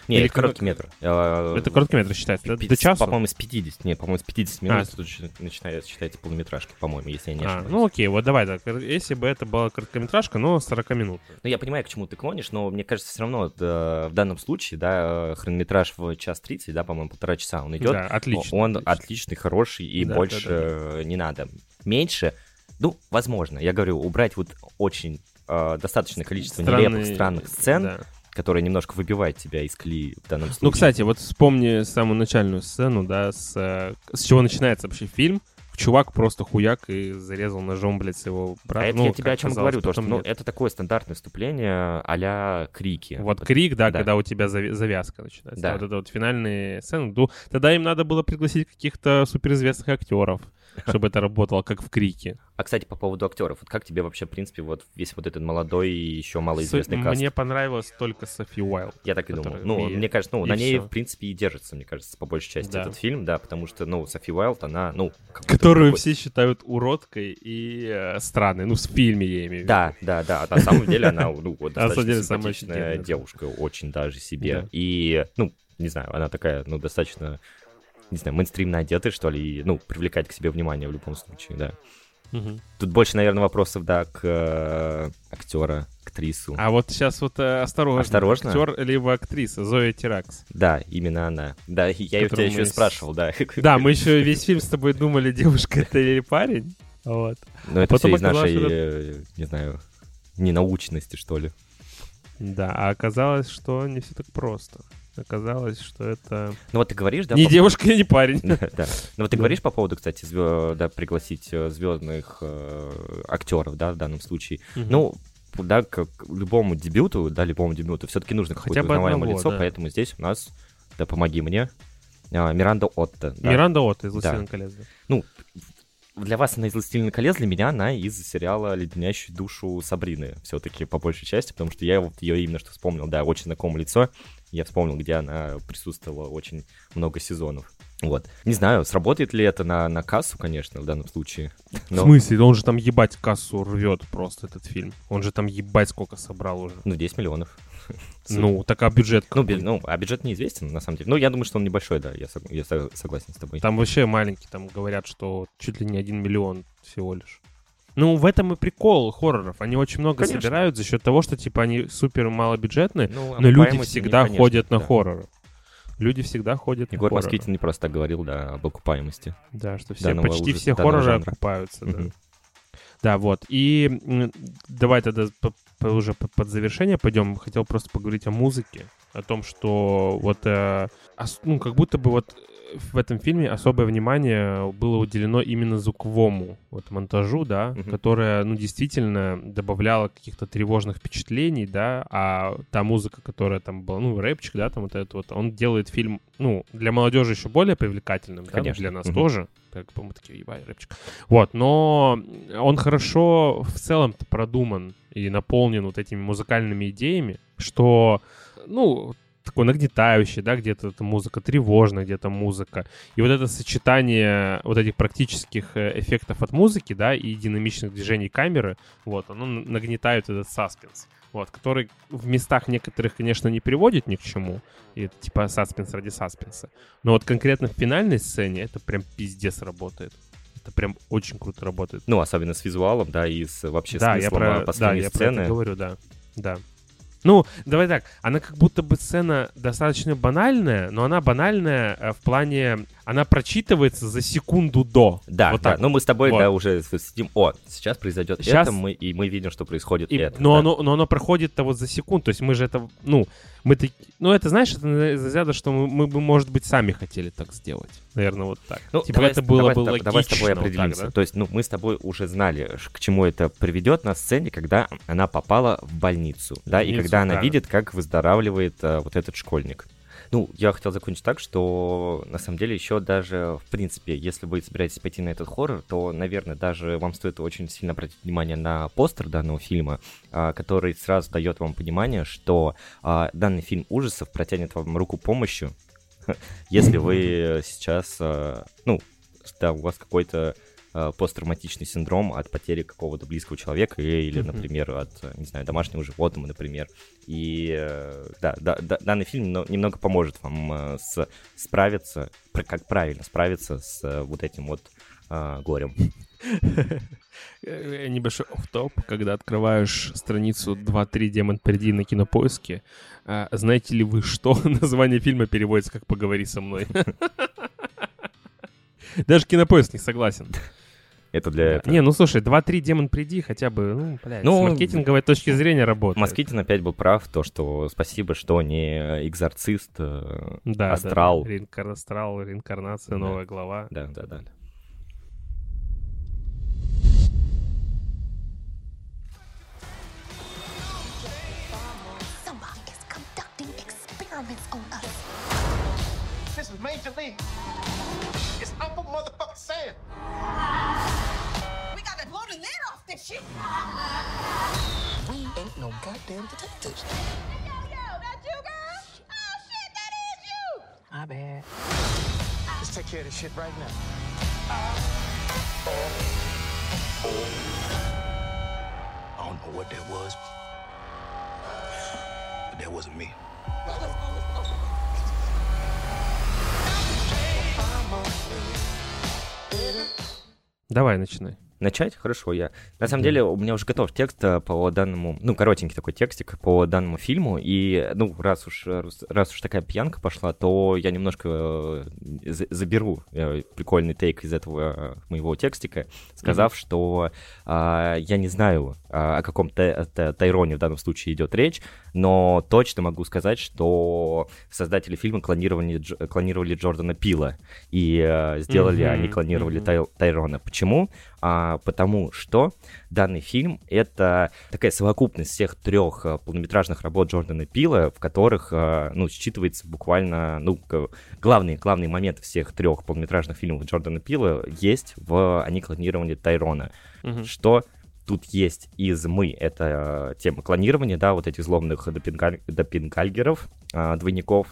Не, Или это короткий метр. Э, это короткометр считается, да? пи- До часу? По-моему, с 50. Нет, по-моему, с 50 минут А. тут же начинает считать полнометражки, по-моему, если я не А, ошибаюсь. ну окей, вот давай так. Если бы это была короткометражка, но 40 минут. Ну, я понимаю, к чему ты клонишь, но мне кажется, все равно да, в данном случае, да, э, хронометраж в час 30, да, по-моему, полтора часа он идет. Да, отлично. Он отлично. отличный, хороший, и Да, больше да, да, э, не надо. Меньше, ну, возможно, я говорю, убрать вот очень э, достаточное количество нелепых, Странные- странных сцен, да. Которые немножко выбивают тебя из колеи в данном случае. Ну, кстати, вот вспомни самую начальную сцену, да, с, э, с чего начинается вообще фильм. Чувак просто хуяк и зарезал ножом, блядь, своего брата. А это Ну, я тебе о чем говорю, то, что ну, нет. это такое стандартное вступление а-ля крики. Вот крик, да, да. когда у тебя завязка начинается. Да. Вот это вот финальные сцены. Ну, тогда им надо было пригласить каких-то суперизвестных актеров, (laughs) чтобы это работало как в крике. А, кстати, по поводу актеров, вот как тебе вообще, в принципе, вот весь вот этот молодой и еще малоизвестный каст? Мне понравилась только Софи Уайлд. Я так и думал. Ну, умеет. мне кажется, ну, И на ней, всё. в принципе, и держится, мне кажется, по большей части Да. этот фильм, да, потому что, ну, Софи Уайлд, она, ну... Которую такой- все считают уродкой и э, странной. Ну, в фильме я имею в виду. Да, да, да. А на самом деле она, ну, вот (laughs) достаточно симпатичная девушка, очень даже себе. И, ну, не знаю, она такая, ну, достаточно, не знаю, мейнстримно одетая, что ли, и, ну, привлекать к себе внимание в любом случае, да. Мгм. Тут больше, наверное, вопросов, да, к э, актера, актрису. А вот сейчас вот э, осторожно. Осторожно? Актер либо актриса Зоя Тиракс. Да, именно она. Да, я у тебя еще с- спрашивал, да. Да, мы еще весь фильм с тобой думали, (laughs) девушка это или парень. Вот. Но это Потом все из нашей, что э, не знаю, ненаучности, что ли. Да, а оказалось, что не все так просто. Оказалось, что это Ну вот ты говоришь, да, не по- девушка и не парень. Да, (laughs) да. Ну вот ты Да. говоришь по поводу, кстати, звё- да, пригласить звездных актеров, да, в данном случае. Ну, да, как любому дебюту, да, любому дебюту, все-таки нужно Хотя какое-то бы узнаваемое лицо, да. поэтому здесь у нас, да, помоги мне, а, Миранда Отто. да. Миранда Отто из Да. «Властелин колец». да. Ну, для вас она из «Властелина колец», для меня она из сериала «Леденящий душу Сабрины», все-таки по большей части, потому что я вот ее именно что вспомнил, да, очень знакомое лицо, я вспомнил, где она присутствовала очень много сезонов. Вот. Не знаю, сработает ли это на, на кассу, конечно, в данном случае. Но... В смысле? Он же там ебать кассу рвет просто, этот фильм. Он же там ебать сколько собрал уже. Ну, 10 миллионов. (laughs) Ну, так а бюджет ну, би- ну, а бюджет неизвестен, на самом деле. Ну, я думаю, что он небольшой, да, я, сог- я согласен с тобой. Там вообще маленький, там говорят, что чуть ли не один миллион всего лишь. Ну, в этом и прикол хорроров. Они очень много конечно. собирают за счет того, что, типа, они супер малобюджетные, ну, но люди всегда конечно, ходят на да. хорроры. Люди всегда ходят Егор на Москвитин не просто говорил, да, об окупаемости. Да, что все, почти ужаса, все хорроры жанра. окупаются, да. Да, вот. И давай тогда по, по, уже под завершение пойдем. Хотел просто поговорить о музыке. О том, что вот, э, ну, как будто бы вот в этом фильме особое внимание было уделено именно звуковому вот монтажу, да, mm-hmm. которая, ну, действительно добавляла каких-то тревожных впечатлений, да, а та музыка, которая там была, ну, рэпчик, да, там вот этот вот, он делает фильм, ну, для молодежи еще более привлекательным, Конечно. да, для нас mm-hmm. тоже, как бы мы такие, ебать, рэпчик. Вот, но он хорошо в целом продуман и наполнен вот этими музыкальными идеями, что ну, такой нагнетающий, да, где-то эта музыка тревожная, где-то музыка. И вот это сочетание вот этих практических э, эффектов от музыки, да, и динамичных движений камеры, вот, оно нагнетает этот саспенс, вот, который в местах некоторых, конечно, не приводит ни к чему, и это типа саспенс ради саспенса. Но вот конкретно в финальной сцене это прям пиздец работает это прям очень круто работает. Ну, особенно с визуалом, да, и с вообще да, смыслом я про, последней да, сцены. Да, я про это говорю, да. Да. Ну, давай так, она как будто бы сцена достаточно банальная, но она банальная э, в плане она прочитывается за секунду до. Да, вот да. Так. Но мы с тобой, вот. да, уже сидим. О, сейчас произойдет сейчас... это, мы, и мы видим, что происходит и, это. Но, да. оно, но оно проходит-то вот за секунду. То есть мы же это, ну, мы так, ну, это, знаешь, это разряда, что мы, мы бы, может быть, сами хотели так сделать. Наверное, вот так. Ну, типа давай, это было давай, бы логично. Давай с тобой определимся. Вот так, да? То есть, ну, мы с тобой уже знали, к чему это приведет на сцене, когда она попала в больницу, да, больницу, и когда она да. видит, как выздоравливает а, вот этот школьник. Ну, я хотел закончить так, что на самом деле еще даже, в принципе, если вы собираетесь пойти на этот хоррор, то, наверное, даже вам стоит очень сильно обратить внимание на постер данного фильма, а, который сразу дает вам понимание, что а, данный фильм ужасов протянет вам руку помощью, (laughs) если вы (laughs) сейчас, а, ну, да, у вас какой-то посттравматичный синдром от потери какого-то близкого человека или, например, от, не знаю, домашнего животного, например. И э, да, да, да данный фильм немного поможет вам э, с, справиться, как правильно справиться с вот этим вот э, горем. (laughs) Небольшой офф-топ, когда открываешь страницу 2-3 Демон приди на кинопоиске, знаете ли вы, что (laughs) название фильма переводится как «Поговори со мной»? (laughs) Даже кинопоиск не согласен. Это для этого. Не, ну слушай, 2-3 демон приди хотя бы, ну, блядь, ну, с маркетинговой точки зрения работает. Москитин опять был прав, то, что спасибо, что не экзорцист, э, да, астрал. Да, реинкар... астрал, реинкарнация, да. новая глава. Да, да, да. This is Major League. shit. We ain't no goddamn detectives. Yo, yo, that you, girl? Oh, shit, that is you! My bad. Let's take care of this shit right now. I don't know what that was, but that wasn't me. Let's go, let's go. Давай, начинай. Начать? Хорошо, я. На самом деле, у меня уже готов текст э, по данному, ну, коротенький такой текстик по данному фильму, и, ну, раз уж, раз уж такая пьянка пошла, то я немножко э, заберу э, прикольный тейк из этого моего текстика, сказав, mm-hmm. что а, я не знаю, а, о каком Тайроне в данном случае идет речь, но точно могу сказать, что создатели фильма клонировали, клонировали Джордана Пила, и а, сделали mm-hmm. они клонировали mm-hmm. Тай, Тайрона. Почему? А, потому что данный фильм — это такая совокупность всех трех а, полнометражных работ Джордана Пила, в которых, а, ну, считывается буквально, ну, главные, главные моменты всех трех полнометражных фильмов Джордана Пила есть в «Они клонировали Тайрона», mm-hmm. что тут есть из «Мы» — это тема клонирования, да, вот этих злобных допингаль... допингальгеров, двойников,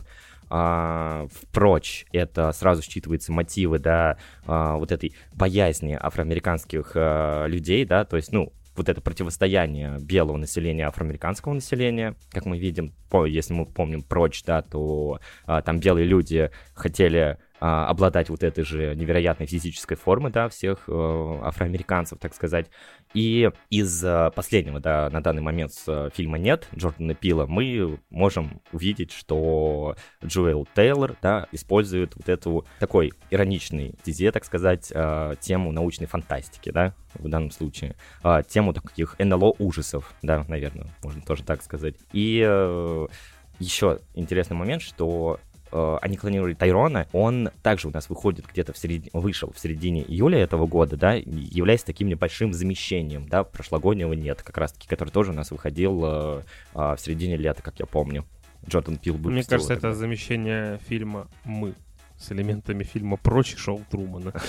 а, впрочь, это сразу считывается мотивы, да, а, вот этой боязни афроамериканских а, людей, да, то есть, ну, вот это противостояние белого населения афроамериканского населения, как мы видим, по, если мы помним прочь, да, то а, там белые люди хотели а, обладать вот этой же невероятной физической формы, да, всех э, афроамериканцев, так сказать. И из э, последнего, да, на данный момент э, фильма нет, Джордана Пила, мы можем увидеть, что Джоэл Тейлор, да, использует вот эту такой ироничный дизе, так сказать, э, тему научной фантастики, да, в данном случае, тему таких НЛО ужасов, да, наверное, можно тоже так сказать. И еще интересный момент, что э, они клонировали Тайрона, он также у нас выходит где-то в середине, вышел в середине июля этого года, да, являясь таким небольшим замещением, да, прошлогоднего нет, как раз-таки, который тоже у нас выходил э, э, в середине лета, как я помню. Джордан Пил выпустил. Мне кажется, тогда. это замещение фильма «Мы» с элементами фильма «Прочь» шоу Трумана. (laughs)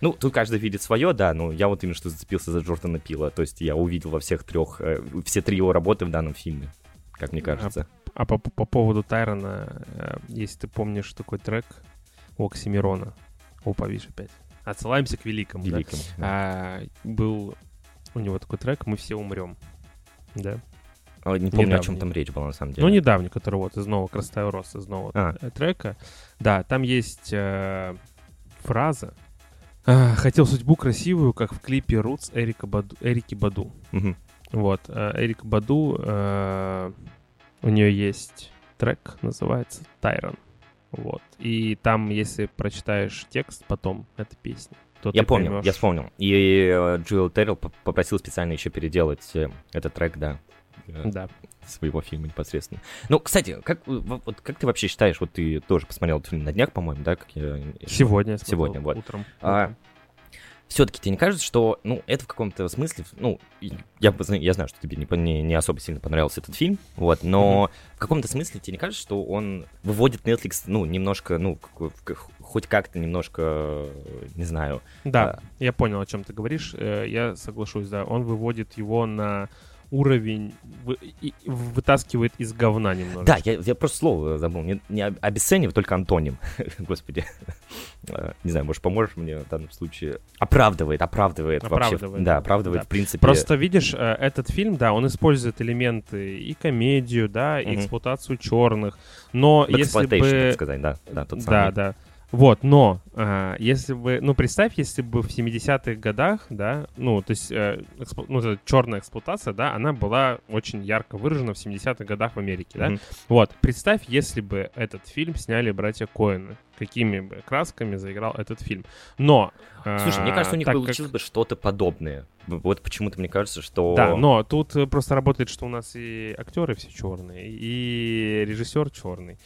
Ну, тут каждый видит свое, да, но я вот именно что зацепился за Джордана Пила, то есть я увидел во всех трех, э, все три его работы в данном фильме, как мне кажется. А по, по поводу Тайрона, э, если ты помнишь такой трек у Оксимирона, опа, видишь опять, отсылаемся к великому, да? Великому. да. А, был у него такой трек «Мы все умрем», да? А, Не помню, о чем недавний. там речь была на самом деле. Ну, недавний, который вот из нового Красота Рос, из нового А. э, трека. Да, там есть э, фраза «А, «Хотел судьбу красивую, как в клипе Roots Эрика Баду, Эрики Баду». Мгм. Вот, э, Эрик Баду, э, у нее есть трек, называется «Тайрон». Вот. И там, если прочитаешь текст потом этой песни, то Я помню, поймешь- я вспомнил. И э, Джоэл Террелл попросил специально еще переделать этот трек, да, Да. своего фильма непосредственно. Ну, кстати, как, во- вот, как ты вообще считаешь, вот ты тоже посмотрел этот фильм на днях, по-моему, да? Как я... Сегодня. я смотрел, Сегодня, вот. Утром. А, Утром. Все-таки тебе не кажется, что, ну, это в каком-то смысле, ну, я, я знаю, что тебе не, не, не особо сильно понравился этот фильм, вот, но в каком-то смысле тебе не кажется, что он выводит Netflix, ну, немножко, ну, хоть как-то немножко, э, не знаю, Да, я понял, о чем ты говоришь. Э, Я соглашусь, да. Он выводит его на уровень, вы- и- вытаскивает из говна немножко. Да, я, я просто слово забыл. Не, не об- обесценивай, только антоним. (laughs) Господи. Э, Не знаю, может, поможешь мне в данном случае? Оправдывает, оправдывает, вообще. Оправдывает, Да, да. оправдывает, Да. в принципе. Просто видишь, э, этот фильм, да, он использует элементы и комедию, да, и Мгм. эксплуатацию черных. Но если бы... так сказать, да. Да, тот Да, самый. да. Вот, но а, если бы, ну представь, если бы в 70-х годах, да, ну то есть, э, эксплу- ну, эта черная эксплуатация, да, она была очень ярко выражена в 70-х годах в Америке, да. Мгм. Вот, представь, если бы этот фильм сняли братья Коэны, какими бы красками заиграл этот фильм. Но Слушай, мне кажется, у них так как- получилось бы что-то подобное. Вот почему-то мне кажется, что... Да, но тут э, просто работает, что у нас и актеры все черные, и режиссер черный.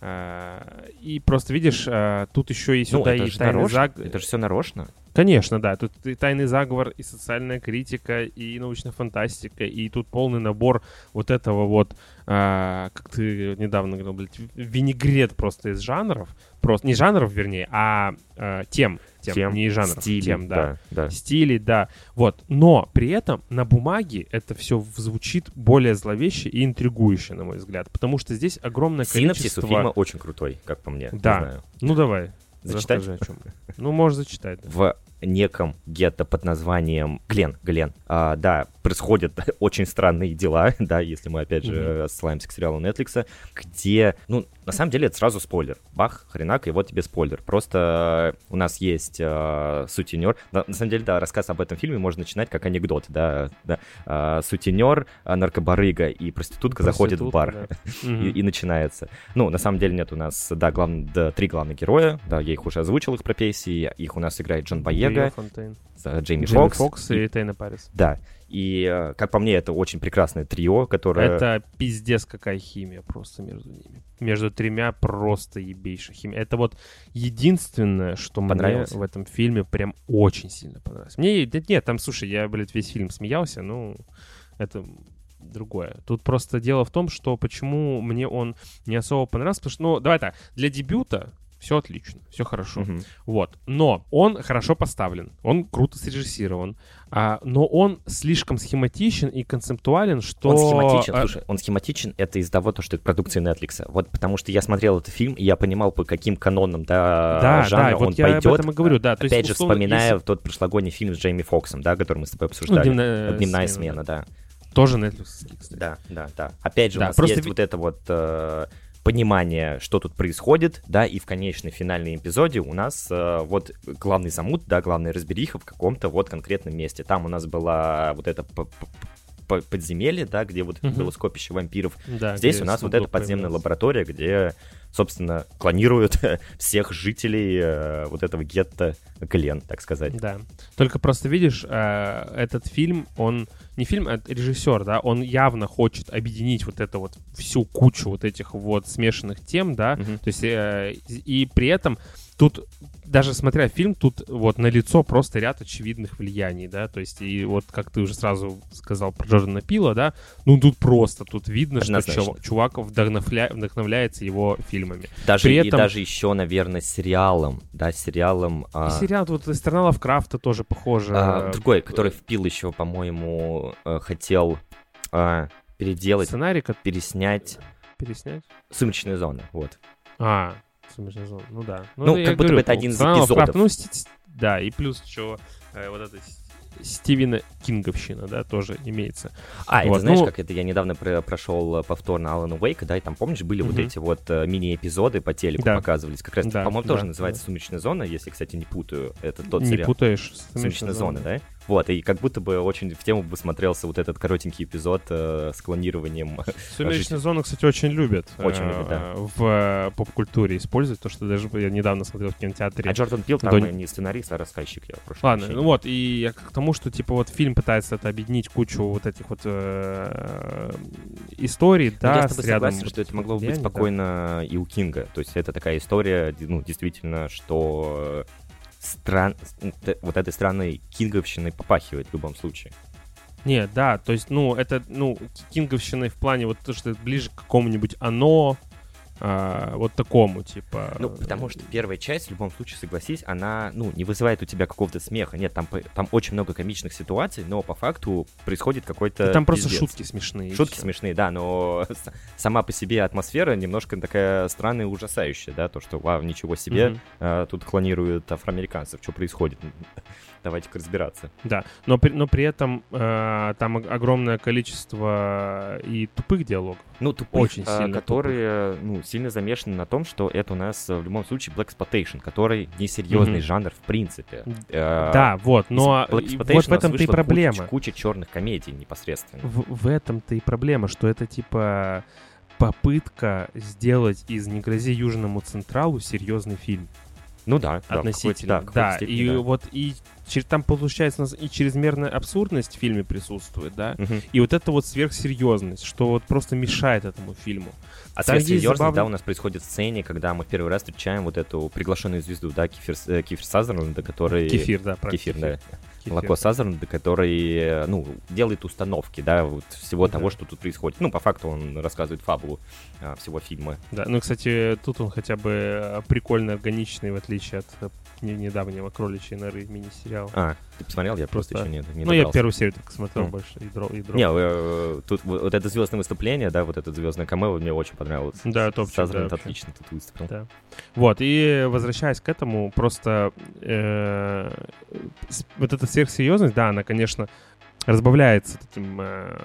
А, И просто видишь, а, тут еще и Ну, сюда это и же нарочно. заговор. Это же все нарочно. Конечно, да. Тут и тайный заговор, и социальная критика, и научная фантастика, и тут полный набор вот этого вот, а, как ты недавно говорил, блядь, винегрет просто из жанров. Просто не жанров, вернее, а, а, тем, тем, Тем, не из жанров, стилей, тем, да да, да. стилей, да. Вот. Но при этом на бумаге это все звучит более зловеще и интригующе, на мой взгляд. Потому что здесь огромное Синопсис количество... у фильма очень крутой, как по мне. Не Да. Ну давай, Зачитать? расскажи о чем. Ну, можешь зачитать. да. в неком гетто под названием Глен, Глен. А, да, происходят (laughs) очень странные дела, (laughs) да, если мы опять же Мгм. ссылаемся к сериалу Netflix, где, ну, на самом деле это сразу спойлер. Бах, хренак, и вот тебе спойлер. Просто э, у нас есть э, сутенер. На, на самом деле, да, рассказ об этом фильме можно начинать как анекдот, да. да. А, сутенер, а, наркобарыга и проститутка заходят в бар. Проститутка, да. (laughs) и, и начинается. Ну, на самом деле нет у нас, да, глав... да, три главных героя, да, я их уже озвучил, их профессии, их у нас играет Джон Боега, Э, Джейми, Фокс. Фокс и- и Тейна Парис. Да, и, э, как по мне, это очень прекрасное трио, которое... Это пиздец какая химия просто между ними. Между тремя просто ебейшая химия. Это вот единственное, что мне в этом фильме прям очень сильно понравилось. Мне, да нет, там, слушай, я, блядь, весь фильм смеялся, ну, это другое. Тут просто дело в том, что почему мне он не особо понравился, потому что, ну, давай так, для дебюта Все отлично, все хорошо. Мгм. Вот. Но он хорошо поставлен, он круто срежиссирован, а, но он слишком схематичен и концептуален, что... Он схематичен, а, слушай, он схематичен, это из-за того, то, что это продукция Netflix. Вот потому что я смотрел этот фильм, и я понимал, по каким канонам, да, Да, жанра да, вот он я об пойдет. этом и говорю, да. То есть, Опять же, условно, вспоминая если- тот прошлогодний фильм с Джейми Фоксом, да, который мы с тобой обсуждали. «Дневная «Дневная смена», смена», да. Тоже Netflix, кстати. Да, да, да. Опять же, Да, у нас просто есть вот это вот э, понимание, что тут происходит, да, и в конечной финальной эпизоде у нас э, вот главный замут, да, главная разбериха в каком-то вот конкретном месте. Там у нас была вот эта подземелье, да, где вот Мгм. было скопище вампиров. Да, Здесь у нас вот эта подземная лаборатория, где, собственно, клонируют (laughs) всех жителей э, вот этого гетто Глен, так сказать. Да. Только просто видишь, э, этот фильм, он не фильм, а режиссер, да, он явно хочет объединить вот это вот всю кучу вот этих вот смешанных тем, да, Мгм. то есть э, и при этом тут даже смотря фильм, тут вот на лицо просто ряд очевидных влияний, да, то есть и вот как ты уже сразу сказал про Джордана Пила, да, ну тут просто, тут видно, что Однозначно. чувак, чувак вдохновля- вдохновляется его фильмами. Даже, При и этом- даже еще, наверное, сериалом, да, сериалом... а, И сериал вот «Страна Лавкрафта» тоже похоже. а, другой, который впил еще, по-моему, э, хотел а, переделать, Сценарий, как переснять переснять? «Сумеречная зона», вот. А, «Сумеречная зона», ну да. Ну, я как будто говорю, бы это один из эпизодов. Ну, ст- да, и плюс что э, вот это с- Стивена Кинговщина, да, тоже имеется. А, это Вот, знаешь, ну- как это я недавно про- прошел повторно Алана Уэйка, да, и там, помнишь, были вот Мгм. эти вот э, мини-эпизоды по телеку Да. показывались, как раз, Да, по-моему, тоже да, называется да. «Сумеречная зона», если, кстати, не путаю, это тот Не сериал. путаешь. с «Сумеречная зона», зоной. да? Вот, и как будто бы очень в тему бы смотрелся вот этот коротенький эпизод э, с клонированием. (laughs) Сумеречную зону, кстати, очень любят. Очень э, любят, да. В э, поп-культуре используют, то, что даже я недавно смотрел в кинотеатре. А Джордан Пил там не сценарист, а рассказчик, я прошу Ладно, прощения. ну вот, и я к тому, что, типа, вот фильм пытается это объединить кучу вот этих вот э, историй, Ну, да, я с тобой рядом согласен, вот что это могло быть да. спокойно и у Кинга. То есть это такая история, ну, действительно, что стран... вот этой странной кинговщиной попахивает в любом случае. Не, да, то есть, ну, это, ну, кинговщиной в плане вот то, что это ближе к какому-нибудь оно, а, вот такому, типа... Ну, потому что первая часть, в любом случае, согласись, она, ну, не вызывает у тебя какого-то смеха. Нет, там, там очень много комичных ситуаций, но по факту происходит какой-то Там просто пиздец. шутки смешные. Шутки смешные, да, но (laughs) сама по себе атмосфера немножко такая странная и ужасающая, да, то, что, вау, ничего себе, Мгм. а, тут клонируют афроамериканцев, что происходит? Давайте-ка разбираться. Да, но при, но при этом э, там ог- огромное количество и тупых диалогов. Ну, тупых, Очень а, сильно которые, ну, сильно замешаны на том, что это у нас э, в любом случае Black Exploitation, который несерьезный Мгм. жанр в принципе. Э, да, вот, но вот в этом-то и проблема. Куча, куча черных комедий непосредственно. В, в этом-то и проблема, что это типа попытка сделать из «Не грози Южному Централу» серьезный фильм. Ну да, относительно. да, да, степени, и да. вот и там получается у нас и чрезмерная абсурдность в фильме присутствует, да, Мгм. и вот это вот сверхсерьезность, что вот просто мешает этому фильму. А сверхсерьезность, забавно- да, у нас происходит в сцене, когда мы в первый раз встречаем вот эту приглашенную звезду, да, Кифер, э, Кифер Сазерленда, который... Кефир, да, правильно. Кефир, да. Кефир. Молоко Сазерленда, который, э, ну, делает установки, да, вот всего Да. того, что тут происходит. Ну, по факту он рассказывает фабулу а, всего фильма. Да, ну, кстати, тут он хотя бы э, прикольно органичный, в отличие от э, не- недавнего «Кроличьей норы» мини-сериала. А, ты посмотрел? Я просто, Просто- еще не, не ну, я добрался. первую серию только смотрел М. больше, и, дро, и дро- Не, э, тут вот это звездное выступление, да, вот это звездное камео мне очень понравилось. Да, топчик, да, Сазерленд вообще. отлично тут выступил. Да. Вот, и возвращаясь к этому, просто э, вот эта сверхсерьезность, да, она, конечно, разбавляется таким э,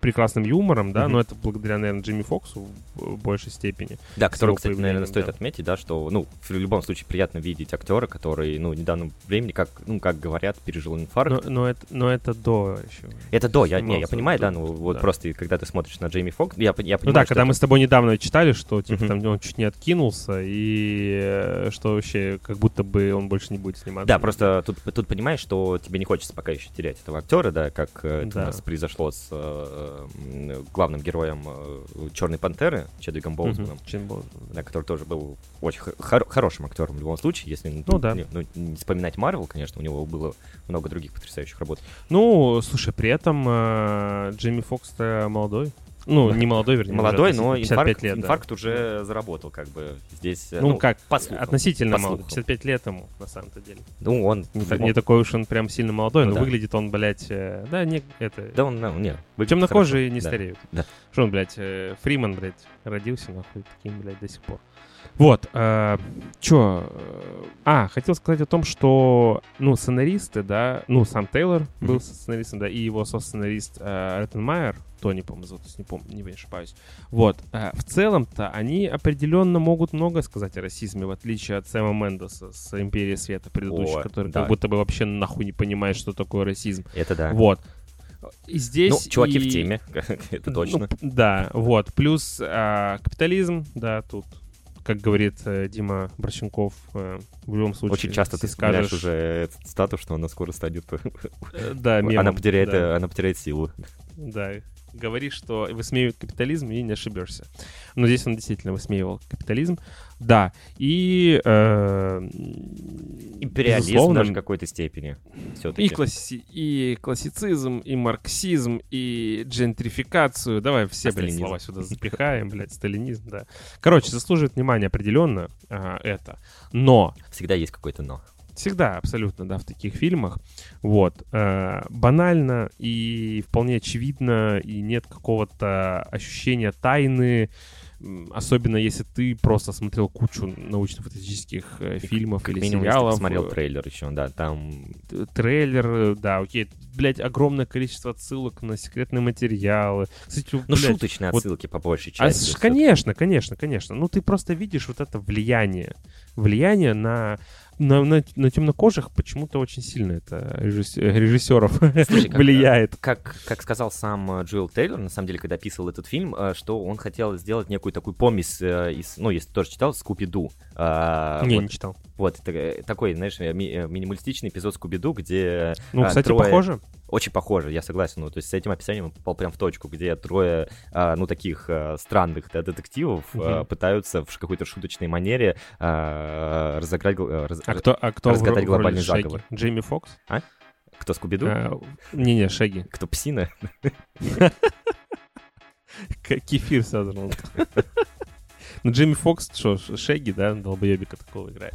прекрасным юмором, да, Мгм. но это благодаря, наверное, Джимми Фоксу в, большей степени. Да, который, кстати, наверное, появлением, стоит да. отметить, да, что, ну, в любом случае приятно видеть актера, который, ну, в недавнем времени, как, ну, как говорят, пережил инфаркт. Но, но, это, но это до еще. Это до, я, не, я понимаю, да, ну, вот да. просто, когда ты смотришь на Джейми Фокс, я, я понимаю, Ну да, что когда это- мы с тобой недавно читали, что типа Мгм. там он чуть не откинулся, и э, что вообще как будто бы он больше не будет сниматься. Да, просто тут, тут понимаешь, что тебе не хочется пока еще терять этого актера, да, как э, это Да. у нас произошло с э, главным героем Черной Пантеры, Чедвиком Боузманом, Боузман, да. который тоже был очень хо- хор- хорошим актером в любом случае, если ну, Ну да. не, ну, не вспоминать Марвел, конечно, у него было много других потрясающих работ. Ну, слушай, при этом э, Джимми Фокс-то молодой. Ну, не молодой, вернее. Молодой, уже но 55 инфаркт, лет, да. инфаркт уже заработал, как бы здесь. э, Ну, как, по слухам, относительно по молодой. слухам. 55 лет ему, на самом-то деле. Ну, он... Не, та- не такой уж он прям сильно молодой, Ну но да. выглядит он, блядь, э, да, не, это... Да он, ну, не, Темнокожие хорошо. не Да. стареют. Да. Что он, блядь, э, Фриман, блядь, родился, нахуй, таким, блядь, до сих пор. Вот, э, чё, э, а, хотел сказать о том, что, ну, сценаристы, да, ну, сам Тейлор был Мгм. сценаристом, да, и его сценарист э, Реттенмайер, Тони, по-моему, зовут, не помню, не ошибаюсь. Вот, э, в целом-то они определенно могут много сказать о расизме, в отличие от Сэма Мендеса с «Империи света» предыдущей, О, который да. как будто бы вообще нахуй не понимает, что такое расизм. Это да. Вот. И здесь... Ну, чуваки и- в теме, (laughs) это ну, точно. п- да, вот. Плюс а, капитализм, да, тут, как говорит э, Дима Борщенков, э, в любом случае... Очень часто ты скажешь, уже этот статус, что она скоро станет... э, Да, (laughs) Она мемом, потеряет, да. э, она потеряет силу. Да, говори, что высмеивает капитализм и не ошибешься. Но здесь он действительно высмеивал капитализм. Да, и... э, Империализм безусловно, даже в какой-то степени. И, класси- и классицизм, и марксизм, и джентрификацию. Давай все, А блядь, сталинизм? слова сюда запихаем, блядь, сталинизм, да. Короче, заслуживает внимания определенно а, это. Но Всегда есть какое-то но. Всегда абсолютно, да, в таких фильмах, вот, э, банально и вполне очевидно, и нет какого-то ощущения тайны, особенно если ты просто смотрел кучу научно-фантастических э, фильмов Как или минимум, если сериалов. посмотрел э, трейлер еще, да, там... трейлер, да, окей, блядь, огромное количество отсылок на секретные материалы. Кстати, Ну, блядь, шуточные вот- отсылки по большей а, части. всё-таки. конечно, конечно, конечно. Ну, ты просто видишь вот это влияние. Влияние на, на, на, на темнокожих почему-то очень сильно это режисс- э, режиссеров Слушай, (laughs) как, влияет. Как, как сказал сам э, Джоэл Тейлор, на самом деле, когда описывал этот фильм, э, что он хотел сделать некую такую помесь э, из, ну, если тоже читал, Скуби-Ду. Не, вот, не читал. вот, э, такой, знаешь, э, ми- э, минималистичный эпизод Скуби-Ду, где Ну, кстати, трое- похоже. Очень похоже, я согласен. Ну, то есть с этим описанием он попал прям в точку, где трое, а, ну, таких а, странных да, детективов а, Мгм. пытаются в какой-то шуточной манере а, разыграть, а, раз- А кто, а кто в, разгадать в глобальный Шеги? заговор. Джейми Фокс? Кто Скуби-Ду? А, Не-не, Шеги. Кто Псина? Кефир созрел. Ну, Джейми Фокс, что, Шеги, да, долбоебика такого играет.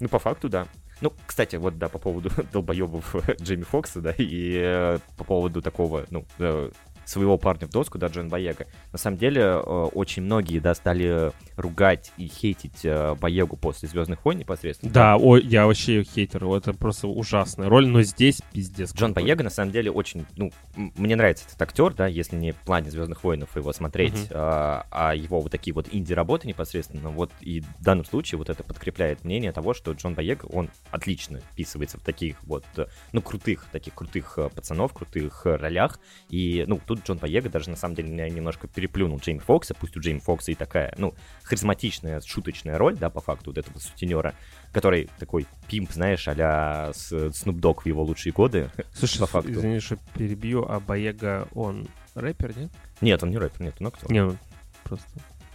Ну, по факту, да. Ну, кстати, вот, да, по поводу (laughs) долбоебов (laughs) Джейми Фокса, да, и э, по поводу такого, ну, э, своего парня в доску, да, Джон Боега. На самом деле, э, очень многие, да, стали ругать и хейтить э, Боегу после «Звездных войн» непосредственно. Да, ой, я вообще хейтер, это просто ужасная роль, но здесь пиздец. Джон. Боега, на самом деле, очень, ну, мне нравится этот актер, да, если не в плане «Звездных воинов» его смотреть, Мгм. а, а его вот такие вот инди-работы непосредственно, вот и в данном случае вот это подкрепляет мнение того, что Джон Боега, он отлично вписывается в таких вот, э, ну, крутых, таких крутых пацанов, крутых ролях, и, ну, тут Джон Боега даже, на самом деле, немножко переплюнул Джейми Фокса, пусть у Джейми Фокса и такая, ну, харизматичная, шуточная роль, да, по факту, вот этого сутенера, который такой пимп, знаешь, а-ля Снуп Дог в его лучшие годы, (laughs) Слушай, по факту. извини, что перебью, а Боега, он рэпер, нет? Нет, он не рэпер, нет, он актер. Не, ну, просто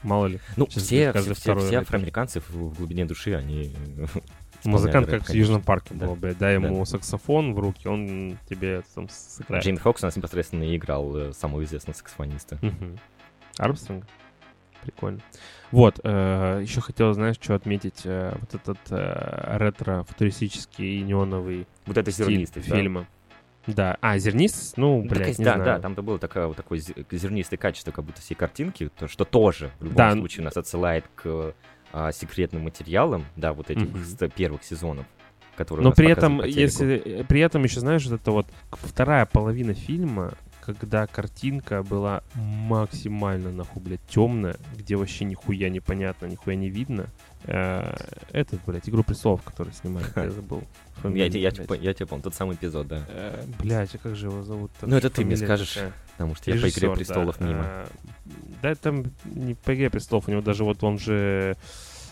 мало ли. Ну, Сейчас все, все, все афроамериканцы в глубине души, они... (laughs) Музыкант как в конечно. Южном парке Да. был, блядь. Дай ему саксофон в руки, он тебе там сыграет. Джейми Фокс у нас непосредственно играл э, самого известного саксофониста. Армстронг? Прикольно. Вот, еще хотел, знаешь, что отметить. э, вот этот э, ретро-футуристический неоновый Вот это зернистый, да? фильма. Да. А, зернист? Ну, Ну, блядь, так, не да, знаю. да, там-то было такое, вот такое зе- зернистое качество, как будто всей картинки, то, что тоже в любом Да. случае нас отсылает к а, секретным материалам, да, вот этих с первых сезонов, которые Но нас при этом, если при этом еще знаешь, вот это вот вторая половина фильма, когда картинка была максимально нахуй, блядь, темная, где вообще нихуя непонятно, нихуя не видно. Э, Этот, блядь, Игру престолов, который снимает, я забыл. Я, те- я, тебе помню, тот самый эпизод, да. Э, Блядь, а как же его зовут? Ну, это ты мне скажешь, такая. потому что я по «Игре престолов» да. мимо. А, Да, там не по «Игре престолов», у него даже вот он же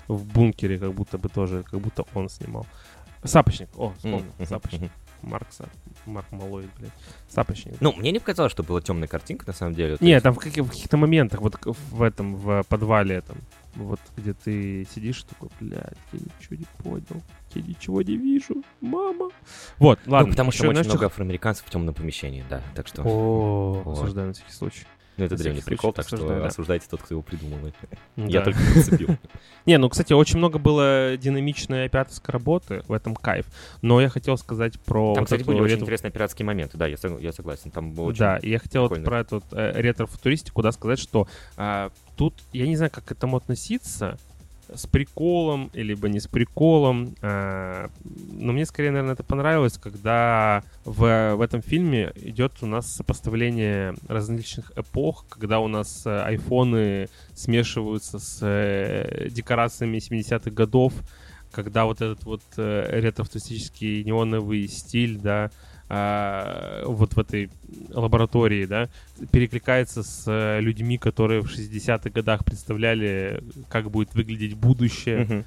в бункере как будто бы тоже, как будто он снимал. Сапочник, о, вспомнил, Сапочник. мгм. Марк, Малой, блядь. Сапочник. Ну, мне не показалось, что была темная картинка, на самом деле. то Не, есть- там в, каких- в каких-то моментах, вот в этом, в подвале этом, вот где ты сидишь такой, блядь, я ничего не понял, я ничего не вижу, мама. Вот, ладно. ну, потому что очень много афроамериканцев в темном помещении, да, так что... О, осуждаю на всякий случай. Ну, это древний прикол, так что да. осуждайте тот, кто его придумал. (laughs) Да. Я только подцепил. (laughs) Не, ну, кстати, очень много было динамичной операторской работы, в этом кайф. Но я хотел сказать про... Там, вот кстати, были очень интересные пиратские моменты, да, я сог- я согласен. Там было очень... Да, я хотел вот про эту э, ретро-футуристику, да, сказать, что а, тут, я не знаю, как к этому относиться, с приколом, либо не с приколом, а, но мне скорее, наверное, это понравилось, когда в, в этом фильме идет у нас сопоставление различных эпох, когда у нас э, айфоны смешиваются с э, декорациями 70-х годов, когда вот этот вот э, ретро-футуристический неоновый стиль, да, а, вот в этой лаборатории, да, перекликается с э, людьми, которые в 60-х годах представляли, как будет выглядеть будущее. Мгм.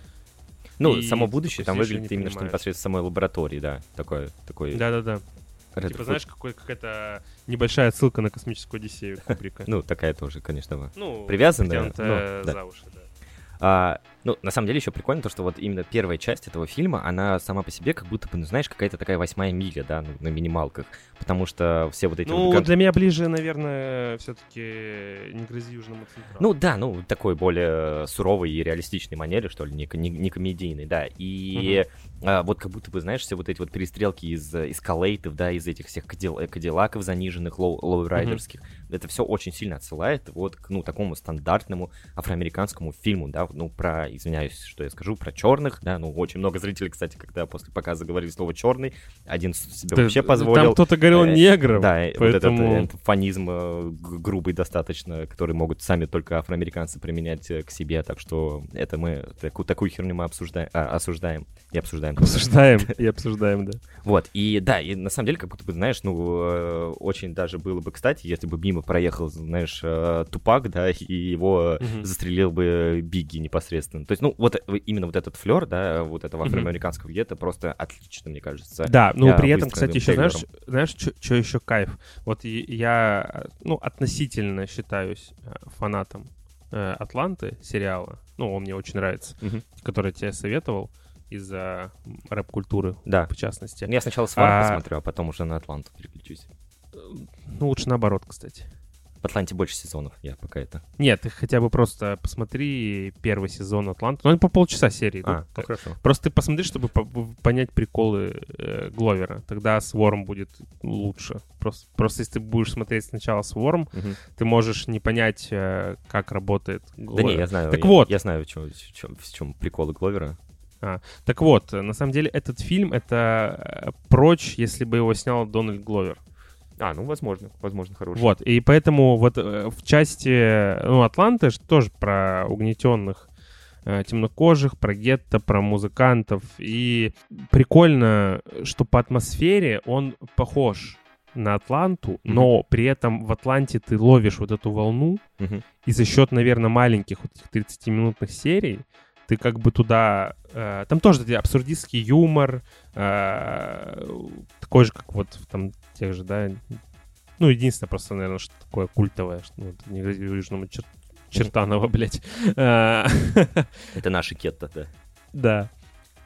Ну, И само будущее там такой выглядит именно что понимаешь. непосредственно самой лаборатории, да. Такое, такой... Да-да-да. ретро- Типа, знаешь, какой, какая-то небольшая отсылка на космическую Одиссею (laughs) Кубрика. Ну, такая тоже, конечно. Ну, привязанная, ну, да. за уши, да. А, ну, на самом деле еще прикольно то, что вот именно первая часть этого фильма, она сама по себе как будто бы, ну, знаешь, какая-то такая восьмая миля, да, ну, на минималках. Потому что все вот эти... Ну, вот ган- для меня ближе, наверное, все-таки не грози Южному Централу. Ну да, ну такой более суровой и реалистичной манере, что ли, не, не, не комедийной, да. И а, вот как будто бы, знаешь, все вот эти вот перестрелки из, из калейтов, да, из этих всех кадил, кадиллаков заниженных, лоу, лоурайдерских, это все очень сильно отсылает вот к, ну, такому стандартному афроамериканскому фильму, да, ну, про, извиняюсь, что я скажу, про черных, да, ну, очень много зрителей, кстати, когда после показа говорили слово черный, один себе Да, вообще Там позволил. кто-то говорил Э, негров, Да, поэтому... вот этот фанизм э, грубый достаточно, который могут сами только афроамериканцы применять э, к себе, так что это мы, таку- такую херню мы обсуждаем, а, осуждаем и обсуждаем. Обсуждаем (laughs) и обсуждаем, да. Вот, и да, и на самом деле, как будто бы, знаешь, ну, э, очень даже было бы кстати, если бы мимо проехал, знаешь, э, Тупак, да, и его застрелил бы Бигги непосредственно. То есть, ну, вот э, именно вот этот флер, да, вот этого афроамериканского гетто просто отлично, мне кажется. Да, ну при этом, кстати, еще знаешь, знаешь, что еще кайф? Вот я, ну, относительно считаюсь э, фанатом э, Атланты сериала. Ну, он мне очень нравится, Мгм. который тебе советовал из-за рэп-культуры, Да. в частности. Я сначала Свар А- посмотрю, а потом уже на Атланту переключусь. Ну, лучше наоборот, кстати. В Атланте больше сезонов, я пока это. Нет, ты хотя бы просто посмотри первый сезон Атланты. Ну, они по полчаса серии. А, ну хорошо. Просто ты посмотри, чтобы по- понять приколы э, Гловера. Тогда Сворм будет лучше. Просто, просто если ты будешь смотреть сначала Сворм, Мгм. ты можешь не понять, э, как работает Да Гловер. не, я знаю. Так я, вот. Я знаю, в чем, в чем, в чем приколы Гловера. Так вот, э, на самом деле этот фильм — это э, прочь, если бы его снял Дональд Гловер. А, ну, возможно, возможно, хороший. Вот, и поэтому вот э, в части, ну, Атланты же тоже про угнетенных э, темнокожих, про гетто, про музыкантов. И прикольно, что по атмосфере он похож на Атланту, но при этом в Атланте ты ловишь вот эту волну, Мгм. и за счет, наверное, маленьких вот этих 30-минутных серий ты как бы туда... э, там тоже такой абсурдистский юмор, э, такой же, как вот в там тех же, да... Ну, единственное просто, наверное, что такое культовое, что, ну, вот, не Южному чер- Чертанова, блядь. Э, (laughs) Это наши кетто, да. Да.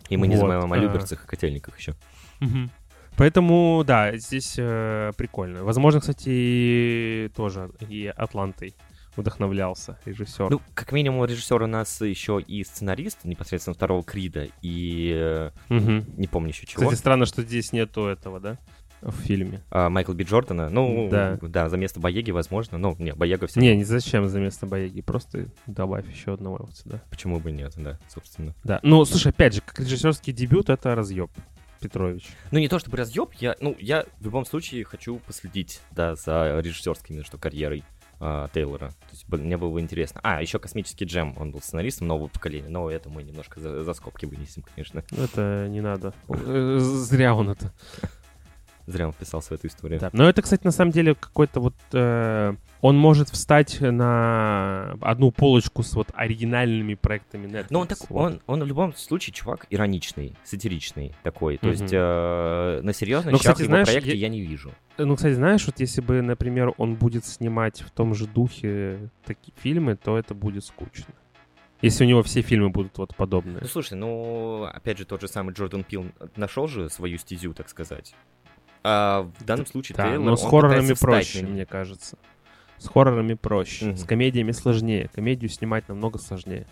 И мы не Вот, забываем о а. Люберцах и Котельниках еще. Мгм. Поэтому, да, здесь э, прикольно. Возможно, кстати, и тоже и Атлантой вдохновлялся режиссер. Ну, как минимум, режиссер у нас еще и сценарист непосредственно второго Крида, и Мгм. не помню еще чего. Кстати, странно, что здесь нету этого, да, в фильме. А, Майкл Би Джордана, ну, Да. да. за место Боеги, возможно. Ну, не, Боега все Не, не зачем за место Боеги, просто добавь еще одного вот сюда. Почему бы нет, да, собственно. Да, ну, слушай, опять же, как режиссерский дебют, это разъеб, Петрович. Ну, не то чтобы разъеб, я, ну, я в любом случае хочу последить, да, за режиссерской именно что карьерой а, Тейлора. То есть мне было бы интересно. А, еще «Космический джем», он был сценаристом нового поколения, но это мы немножко за, за скобки вынесем, конечно. Ну, Это не надо. Э, Зря он это. Зря он вписался в эту историю. Да. Но это, кстати, на самом деле какой-то вот... э, он может встать на одну полочку с вот оригинальными проектами Netflix. Но он, так, Вот. он, он в любом случае чувак ироничный, сатиричный такой. То Мгм. есть э, на серьезных Ну, кстати, знаешь, проекте я- я... не вижу. Ну, кстати, знаешь, вот если бы, например, он будет снимать в том же духе такие фильмы, то это будет скучно. Если у него все фильмы будут вот подобные. Ну слушай, ну опять же тот же самый Джордан Пил нашел же свою стезю, так сказать. А в данном случае Да, Тейлор, но с хоррорами проще, мне кажется. С хоррорами проще, Мгм. с комедиями сложнее. Комедию снимать намного сложнее.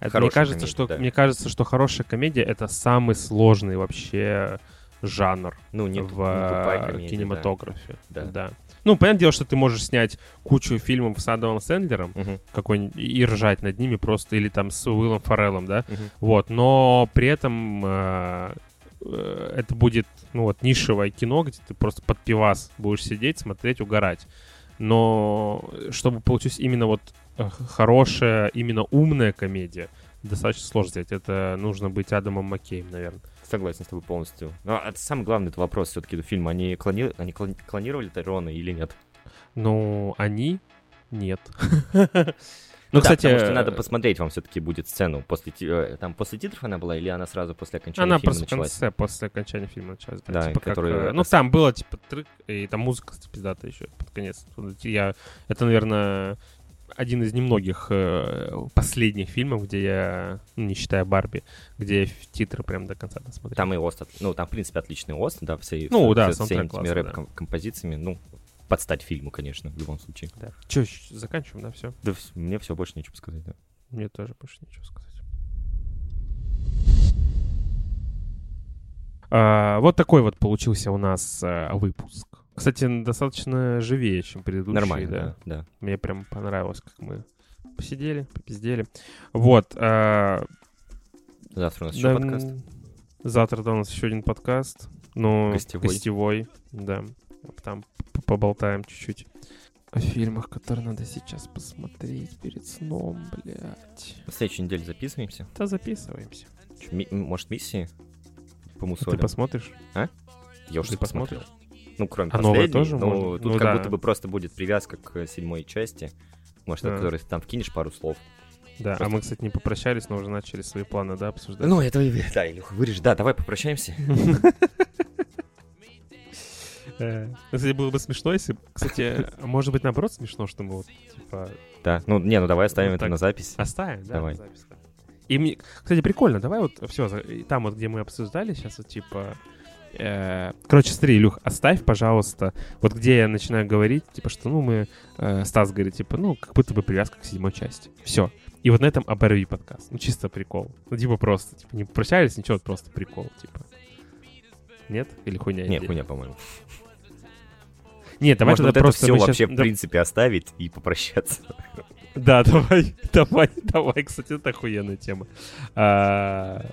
Это, мне кажется, комедия, что да. мне кажется, что хорошая комедия это самый сложный вообще жанр Ну, не, в не э, комедия, кинематографе. Да. Да. Ну, понятное дело, что ты можешь снять кучу фильмов с Адамом Сэндлером. Мгм, какой и ржать над ними просто, или там с Уиллом Фореллом, да, мгм. вот, но при этом э, это будет, ну вот, нишевое кино, где ты просто под пивас будешь сидеть, смотреть, угорать. Но чтобы получилась именно вот э, хорошая, именно умная комедия, достаточно сложно сделать. Это нужно быть Адамом Маккеем, наверное. Согласен с тобой полностью. Но это самый главный это вопрос все-таки до фильма. Они, клони... они клон- клонировали Тайрона или нет? Но они нет. (laughs) Ну, Да, кстати, потому что надо э, посмотреть вам все-таки будет сцену. После, э, там после титров она была или она сразу после окончания Она фильма просто в началась? конце, после окончания фильма началась. Да, Да, типа как, который э, это ну, там было, типа, трек, и там музыка пиздатая еще под конец. Я, это, наверное, один из немногих э, последних фильмов, где я, ну, не считая Барби, где я титры прям до конца досмотрел. Там и Ост, ну, там, в принципе, отличный Ост, да, все, Ну, все- да, все- этими классный, да. рэп-композициями, ну, под стать фильму, конечно, в любом случае. Да. Че, заканчиваем, да, все? Да, мне все, больше нечего сказать, да. Мне тоже больше нечего сказать. А, вот такой вот получился у нас а, выпуск. Кстати, достаточно живее, чем предыдущий. Нормально, да. да, да. Мне прям понравилось, как мы посидели, попиздели. Вот. а, Завтра у нас еще да, подкаст. м, Завтра да, у нас еще один подкаст. Ну, Гостевой. гостевой, да. Там поболтаем чуть-чуть о фильмах, которые надо сейчас посмотреть перед сном, блядь. На следующей неделе записываемся. Да записываемся. Чё, ми- может, миссии? По А мусолям? ты посмотришь? Я уже ты посмотрел. Ну, кроме А новое последней, тоже ну, можно? тут Ну как да. будто бы просто будет привязка к седьмой части. Может, Да. ты там вкинешь пару слов. Да, а Просто- мы, кстати, не попрощались, но уже начали свои планы, да, обсуждать. Ну, это и... Да, Илюха, вырежь. Да, давай попрощаемся. (laughs) (laughs) Кстати, было бы смешно, если... Кстати, может быть, наоборот смешно, что мы вот, типа, Да, ну, не, ну давай оставим это на запись. оставим, да, Давай. И мне, кстати, прикольно, давай вот все, там вот, где мы обсуждали, сейчас вот, типа... э, Короче, смотри, Илюх, оставь, пожалуйста, вот где я начинаю говорить, типа, что, ну, мы... э, Стас говорит, типа, ну, как будто бы привязка к седьмой части. Все. И вот на этом оборви подкаст. Ну, чисто прикол. Ну, типа, просто, типа, не попрощались, ничего, просто прикол, типа. Нет? Или хуйня? Не, идея? хуйня, по-моему. Нет, давай Можно тогда вот это просто все мы вообще, щас- в принципе, оставить и попрощаться. (laughs) Да, давай, (laughs) давай, давай. Кстати, это охуенная тема. А,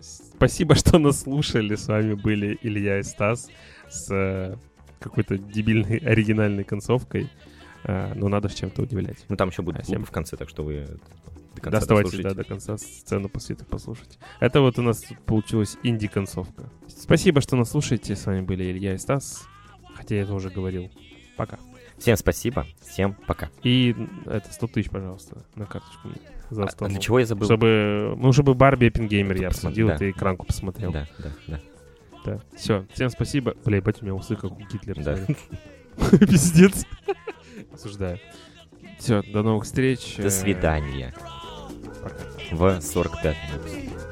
спасибо, что нас слушали. С вами были Илья и Стас с э, какой-то дебильной оригинальной концовкой. А, но надо ж чем-то удивлять. Ну, там еще будет А, в конце, так что вы до конца Да, оставайтесь да, до конца сцену после этого послушать. Это вот у нас получилась инди-концовка. Спасибо, что нас слушаете. С вами были Илья и Стас. Хотя я это уже говорил. Пока. Всем спасибо, всем пока. И это 100 тысяч, пожалуйста, на карточку за А Астон. для чего я забыл? Чтобы, ну, чтобы Барби Эппенгеймер я Посмотри, обсудил, да. ты экранку посмотрел. Да, да, да. Да. Все, всем спасибо. Бля, ебать, у меня усы, как у Гитлера. Да. (laughs) Пиздец. Осуждаю. Все, до новых встреч. До свидания. Пока. В 45 минут.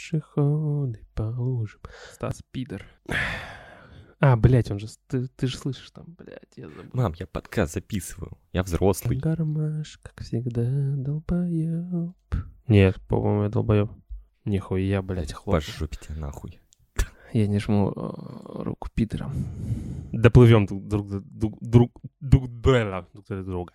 пешеходы по лужам. Стас Пидор. А, блядь, он же... Ты, ты же слышишь там, блядь, я забыл. Мам, я подкаст записываю. Я взрослый. Гармаш, как всегда, долбоеб. Нет, по-моему, я долбоеб. Нихуя, блядь, хлоп. По жопе тебе нахуй. Я не жму э, руку пидором. Доплывем друг друг друг друг друг друг друг друга.